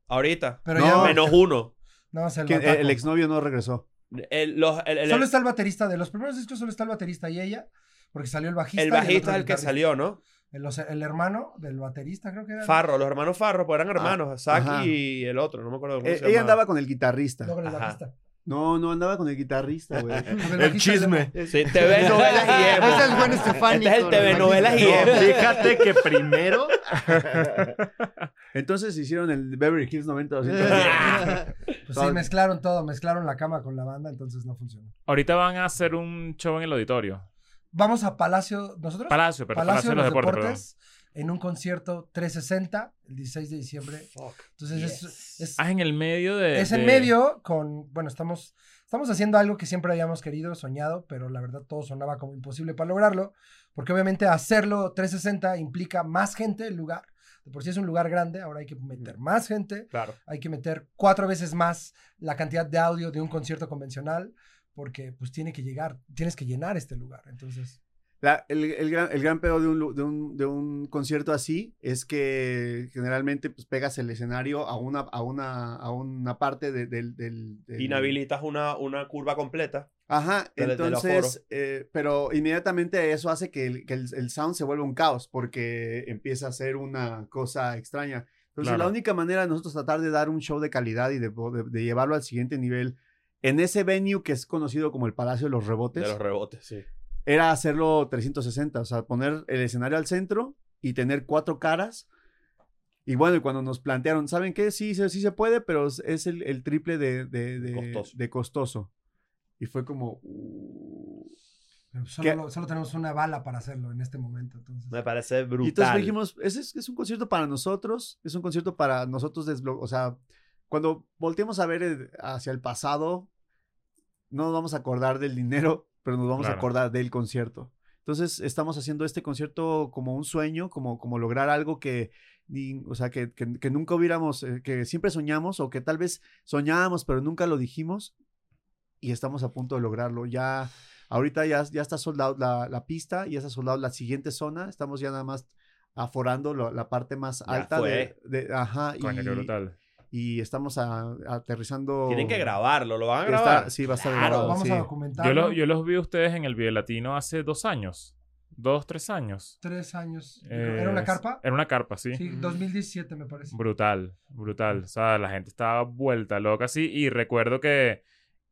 Ahorita. Pero No, ya Menos uno. No, el, que bataco. el exnovio no regresó. El, los- el- el- Solo está el baterista. De los primeros discos solo está el baterista y ella. Porque salió el bajista. el bajista es el que salió, ¿no? El, el hermano del baterista, creo que era. Farro, los hermanos Farro, pues eran hermanos, Saki ajá. y el otro, no me acuerdo cómo Eh, se ella andaba con el guitarrista. No, con el Ajá. bajista. No, no andaba con el guitarrista, güey. El El chisme. Sí, TV novelas y emo. Ese es buen Estefani. Este es el TV novelas y No, fíjate que primero Entonces hicieron el Beverly Hills 90 Pues sí, mezclaron todo. Mezclaron la cama con la banda, entonces no funcionó. Ahorita van a hacer un show en el auditorio. Vamos a Palacio. ¿Nosotros? Palacio, pero Palacio, de los, Deportes, en un concierto 360 el 16 de diciembre. Entonces es, es. Ah, en el medio de... es en de- medio con, bueno, estamos, estamos haciendo algo que siempre habíamos querido, soñado, pero la verdad todo sonaba como imposible para lograrlo, porque obviamente hacerlo 360 implica más gente el lugar. De por sí es un lugar grande, ahora hay que meter más gente, Claro. hay que meter cuatro veces más la cantidad de audio de un concierto convencional, porque pues tiene que llegar, tienes que llenar este lugar. Entonces, La- el, el gran, el gran pedo de un, de, un, de un concierto así es que generalmente pues, pegas el escenario a una, a una, a una parte de- del, del, del- Inhabilitas una, una curva completa. Ajá, entonces, eh, pero inmediatamente eso hace que, el, que el, el sound se vuelva un caos porque empieza a ser una cosa extraña. Entonces, Claro. la única manera de nosotros tratar de dar un show de calidad y de, de- de llevarlo al siguiente nivel en ese venue que es conocido como el Palacio de los Rebotes De los rebotes, sí. era hacerlo 360, o sea, poner el escenario al centro y tener cuatro caras. Y bueno, y cuando nos plantearon, ¿saben qué? Sí, sí, sí se puede, pero es- es el, el triple de, de, de- Costoso. de costoso. Y fue como... uh. solo, solo tenemos una bala para hacerlo en este momento. Entonces, Me parece brutal. Y entonces dijimos, ese es, es un concierto para nosotros, es un concierto para nosotros o sea, cuando volteemos a ver el- hacia el pasado, no nos vamos a acordar del dinero, pero nos vamos a Claro. acordar del concierto. Entonces estamos haciendo este concierto como un sueño, como, como lograr algo que, o sea, que, que- que nunca hubiéramos, eh, que siempre soñamos o que tal vez soñábamos, pero nunca lo dijimos y estamos a punto de lograrlo. Ya, ahorita ya, ya está soldado la, la pista, ya está soldado la siguiente zona, estamos ya nada más aforando lo- la parte más Ya alta de, fue. de- ajá, Coño, y, brutal. Y estamos a- aterrizando. Tienen que grabarlo, lo van a Está- grabar. sí, va a estar Claro, grabado. vamos sí. a Yo, documentarlo. lo- yo los vi a ustedes en el Vive Latino hace dos años. Dos, tres años. Tres años. Eh, ¿Era una carpa? Era una carpa, sí. Sí, 2017 me parece. Brutal, brutal. O sea, la gente estaba vuelta loca así. Y recuerdo que,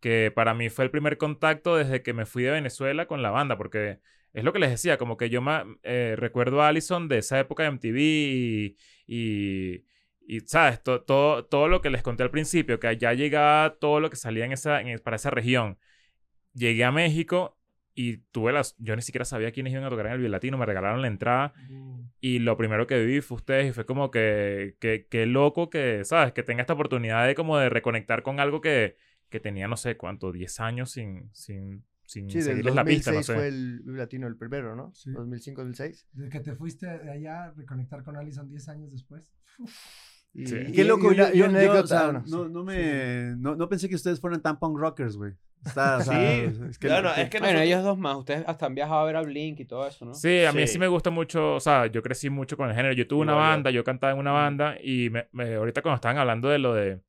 que para mí fue el primer contacto desde que me fui de Venezuela con la banda, porque es lo que les decía, como que yo eh, recuerdo a Allison de esa época de MTV y, y, y, ¿sabes? To- todo, todo lo que les conté al principio, que allá llegaba todo lo que salía en esa, en- para esa región. Llegué a México y tuve las... Yo ni siquiera sabía quiénes iban a tocar en el Vive Latino, me regalaron la entrada. Mm. Y lo primero que viví fue ustedes y fue como que, que, que loco que, ¿sabes? Que tenga esta oportunidad de como de reconectar con algo que, que tenía, no sé cuánto, 10 años sin, sin, sin Sí, seguirles la pista, 2006 no sé. fue el Latino el primero, ¿no? Sí. 2005-2006. Desde que te fuiste de allá, reconectar con Allison 10 años después. Y, Sí. y- Qué loco, y una- yo, y yo- una yo, o anécdota, sea, bueno, no, no me, no, no pensé que ustedes fueran tan punk rockers, güey. Está, o sea, Sí. es que, es que Bueno, nosotros- ellos dos más. Ustedes hasta han viajado a ver a Blink y todo eso, ¿no? Sí, a mí sí. Sí. me gusta mucho, o sea, yo crecí mucho con el género. Yo tuve una banda, yo cantaba en una banda y me, me- ahorita cuando estaban hablando de lo de,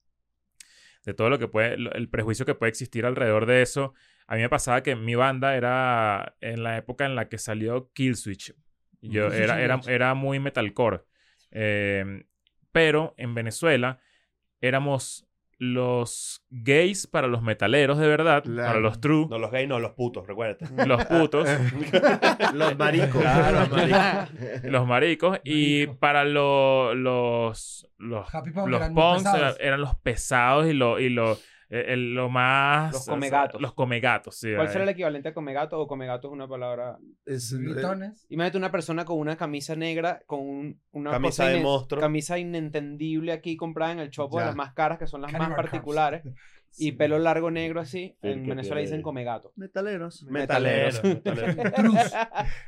de todo lo que puede, lo- el prejuicio que puede existir alrededor de eso, a mí me pasaba que mi banda era en la época en la que salió Killswitch. Yo era, era, era muy metalcore. Eh, pero en Venezuela éramos los gays para los metaleros de verdad, para los true, No, los gays no, los putos, recuérdate. los putos. Los maricos. Claro, los maricos. los maricos y Marico. para lo- los los Happy Punk los eran eran los pesados y lo y lo eh, el- lo más Los comegatos. los comegatos sí ¿Cuál eh. será el equivalente a comegato o comegato es una palabra? es- eh, Gritones. Imagínate una persona con una camisa negra, con un- una Camisa de monstruo. camisa inentendible aquí comprada en el chopo de las más caras, que son las más Cannibal particulares, y pelo largo negro así. Sí, en Venezuela tiene- dicen comegato. metaleros. Metaleros. metaleros. Trus.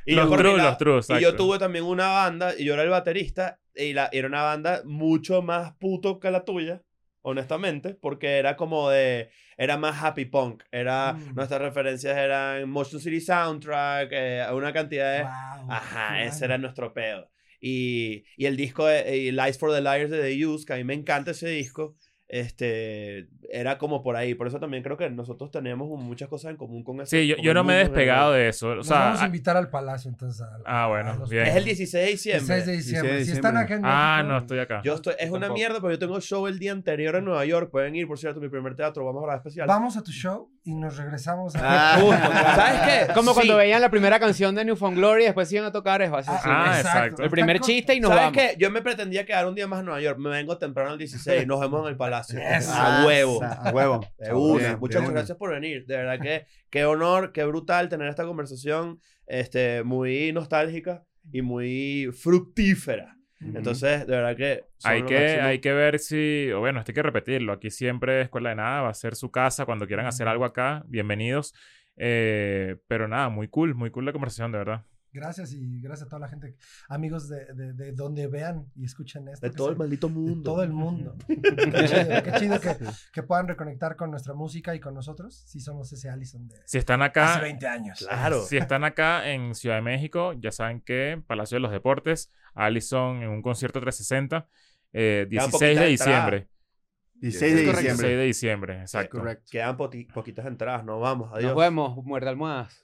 Y los yo coordinaba- los true Y yo tuve también una banda, y yo era el baterista, y la, era una banda mucho más puto que la tuya. Honestamente, porque era como de, era más happy punk, era, Mm. nuestras referencias eran Motion City Soundtrack, eh, una cantidad de... Wow, Ajá, ese era nuestro pedo. Y, y el disco de y Lies for the Liars de The Used, que a mí me encanta ese disco, este, era como por ahí. Por eso también creo que nosotros tenemos muchas cosas en común con ese Sí, yo, yo no me he despegado de eso. O Nos sea, vamos a invitar al palacio entonces. a- Ah, bueno, a los bien. Es el 16 de 16 diciembre. de diciembre. 16 de Si están diciembre. acá en ah, México, no, estoy acá. Yo estoy, es una mierda, pero yo tengo show el día anterior en Nueva York. Pueden ir, por cierto, mi primer teatro. Vamos a grabar especial. Vamos a tu show y nos regresamos a... Ah, ¿Sabes qué? Como Sí. cuando veían la primera canción de New Found Glory y después iban a tocar eso. así, Ah. Ah, exacto. El primer chiste y nos ¿Sabes vamos. qué? Yo me pretendía quedar un día más en Nueva York. Me vengo temprano al 16. Nos vemos en el Palacio. Eso. A huevo. A huevo. De una. Bien, Muchas bien. gracias por venir. De verdad que qué honor, qué brutal tener esta conversación este, muy nostálgica y muy fructífera. Entonces, de verdad que... Hay que, máximo. hay que ver si, o bueno, esto hay que repetirlo. Aquí siempre Escuela de Nada va a ser su casa. Cuando quieran hacer algo acá, bienvenidos. Eh, pero nada, muy cool, muy cool la conversación, de verdad. Gracias y gracias a toda la gente, amigos de, de, de donde vean y escuchen esto. De todo el maldito de mundo. todo el mundo. qué chido, qué chido que, que puedan reconectar con nuestra música y con nosotros. Si somos ese Allison de Si están hace acá, 20 años. Claro. si están acá en Ciudad de México, ya saben que Palacio de los Deportes, Allison en un concierto 360, eh, Quedan 16 de diciembre. 16 de correcto. 16 diciembre. de diciembre, exacto. Correcto. Quedan poquitas entradas. Nos vamos. Adiós. Nos vemos, muerde almohadas.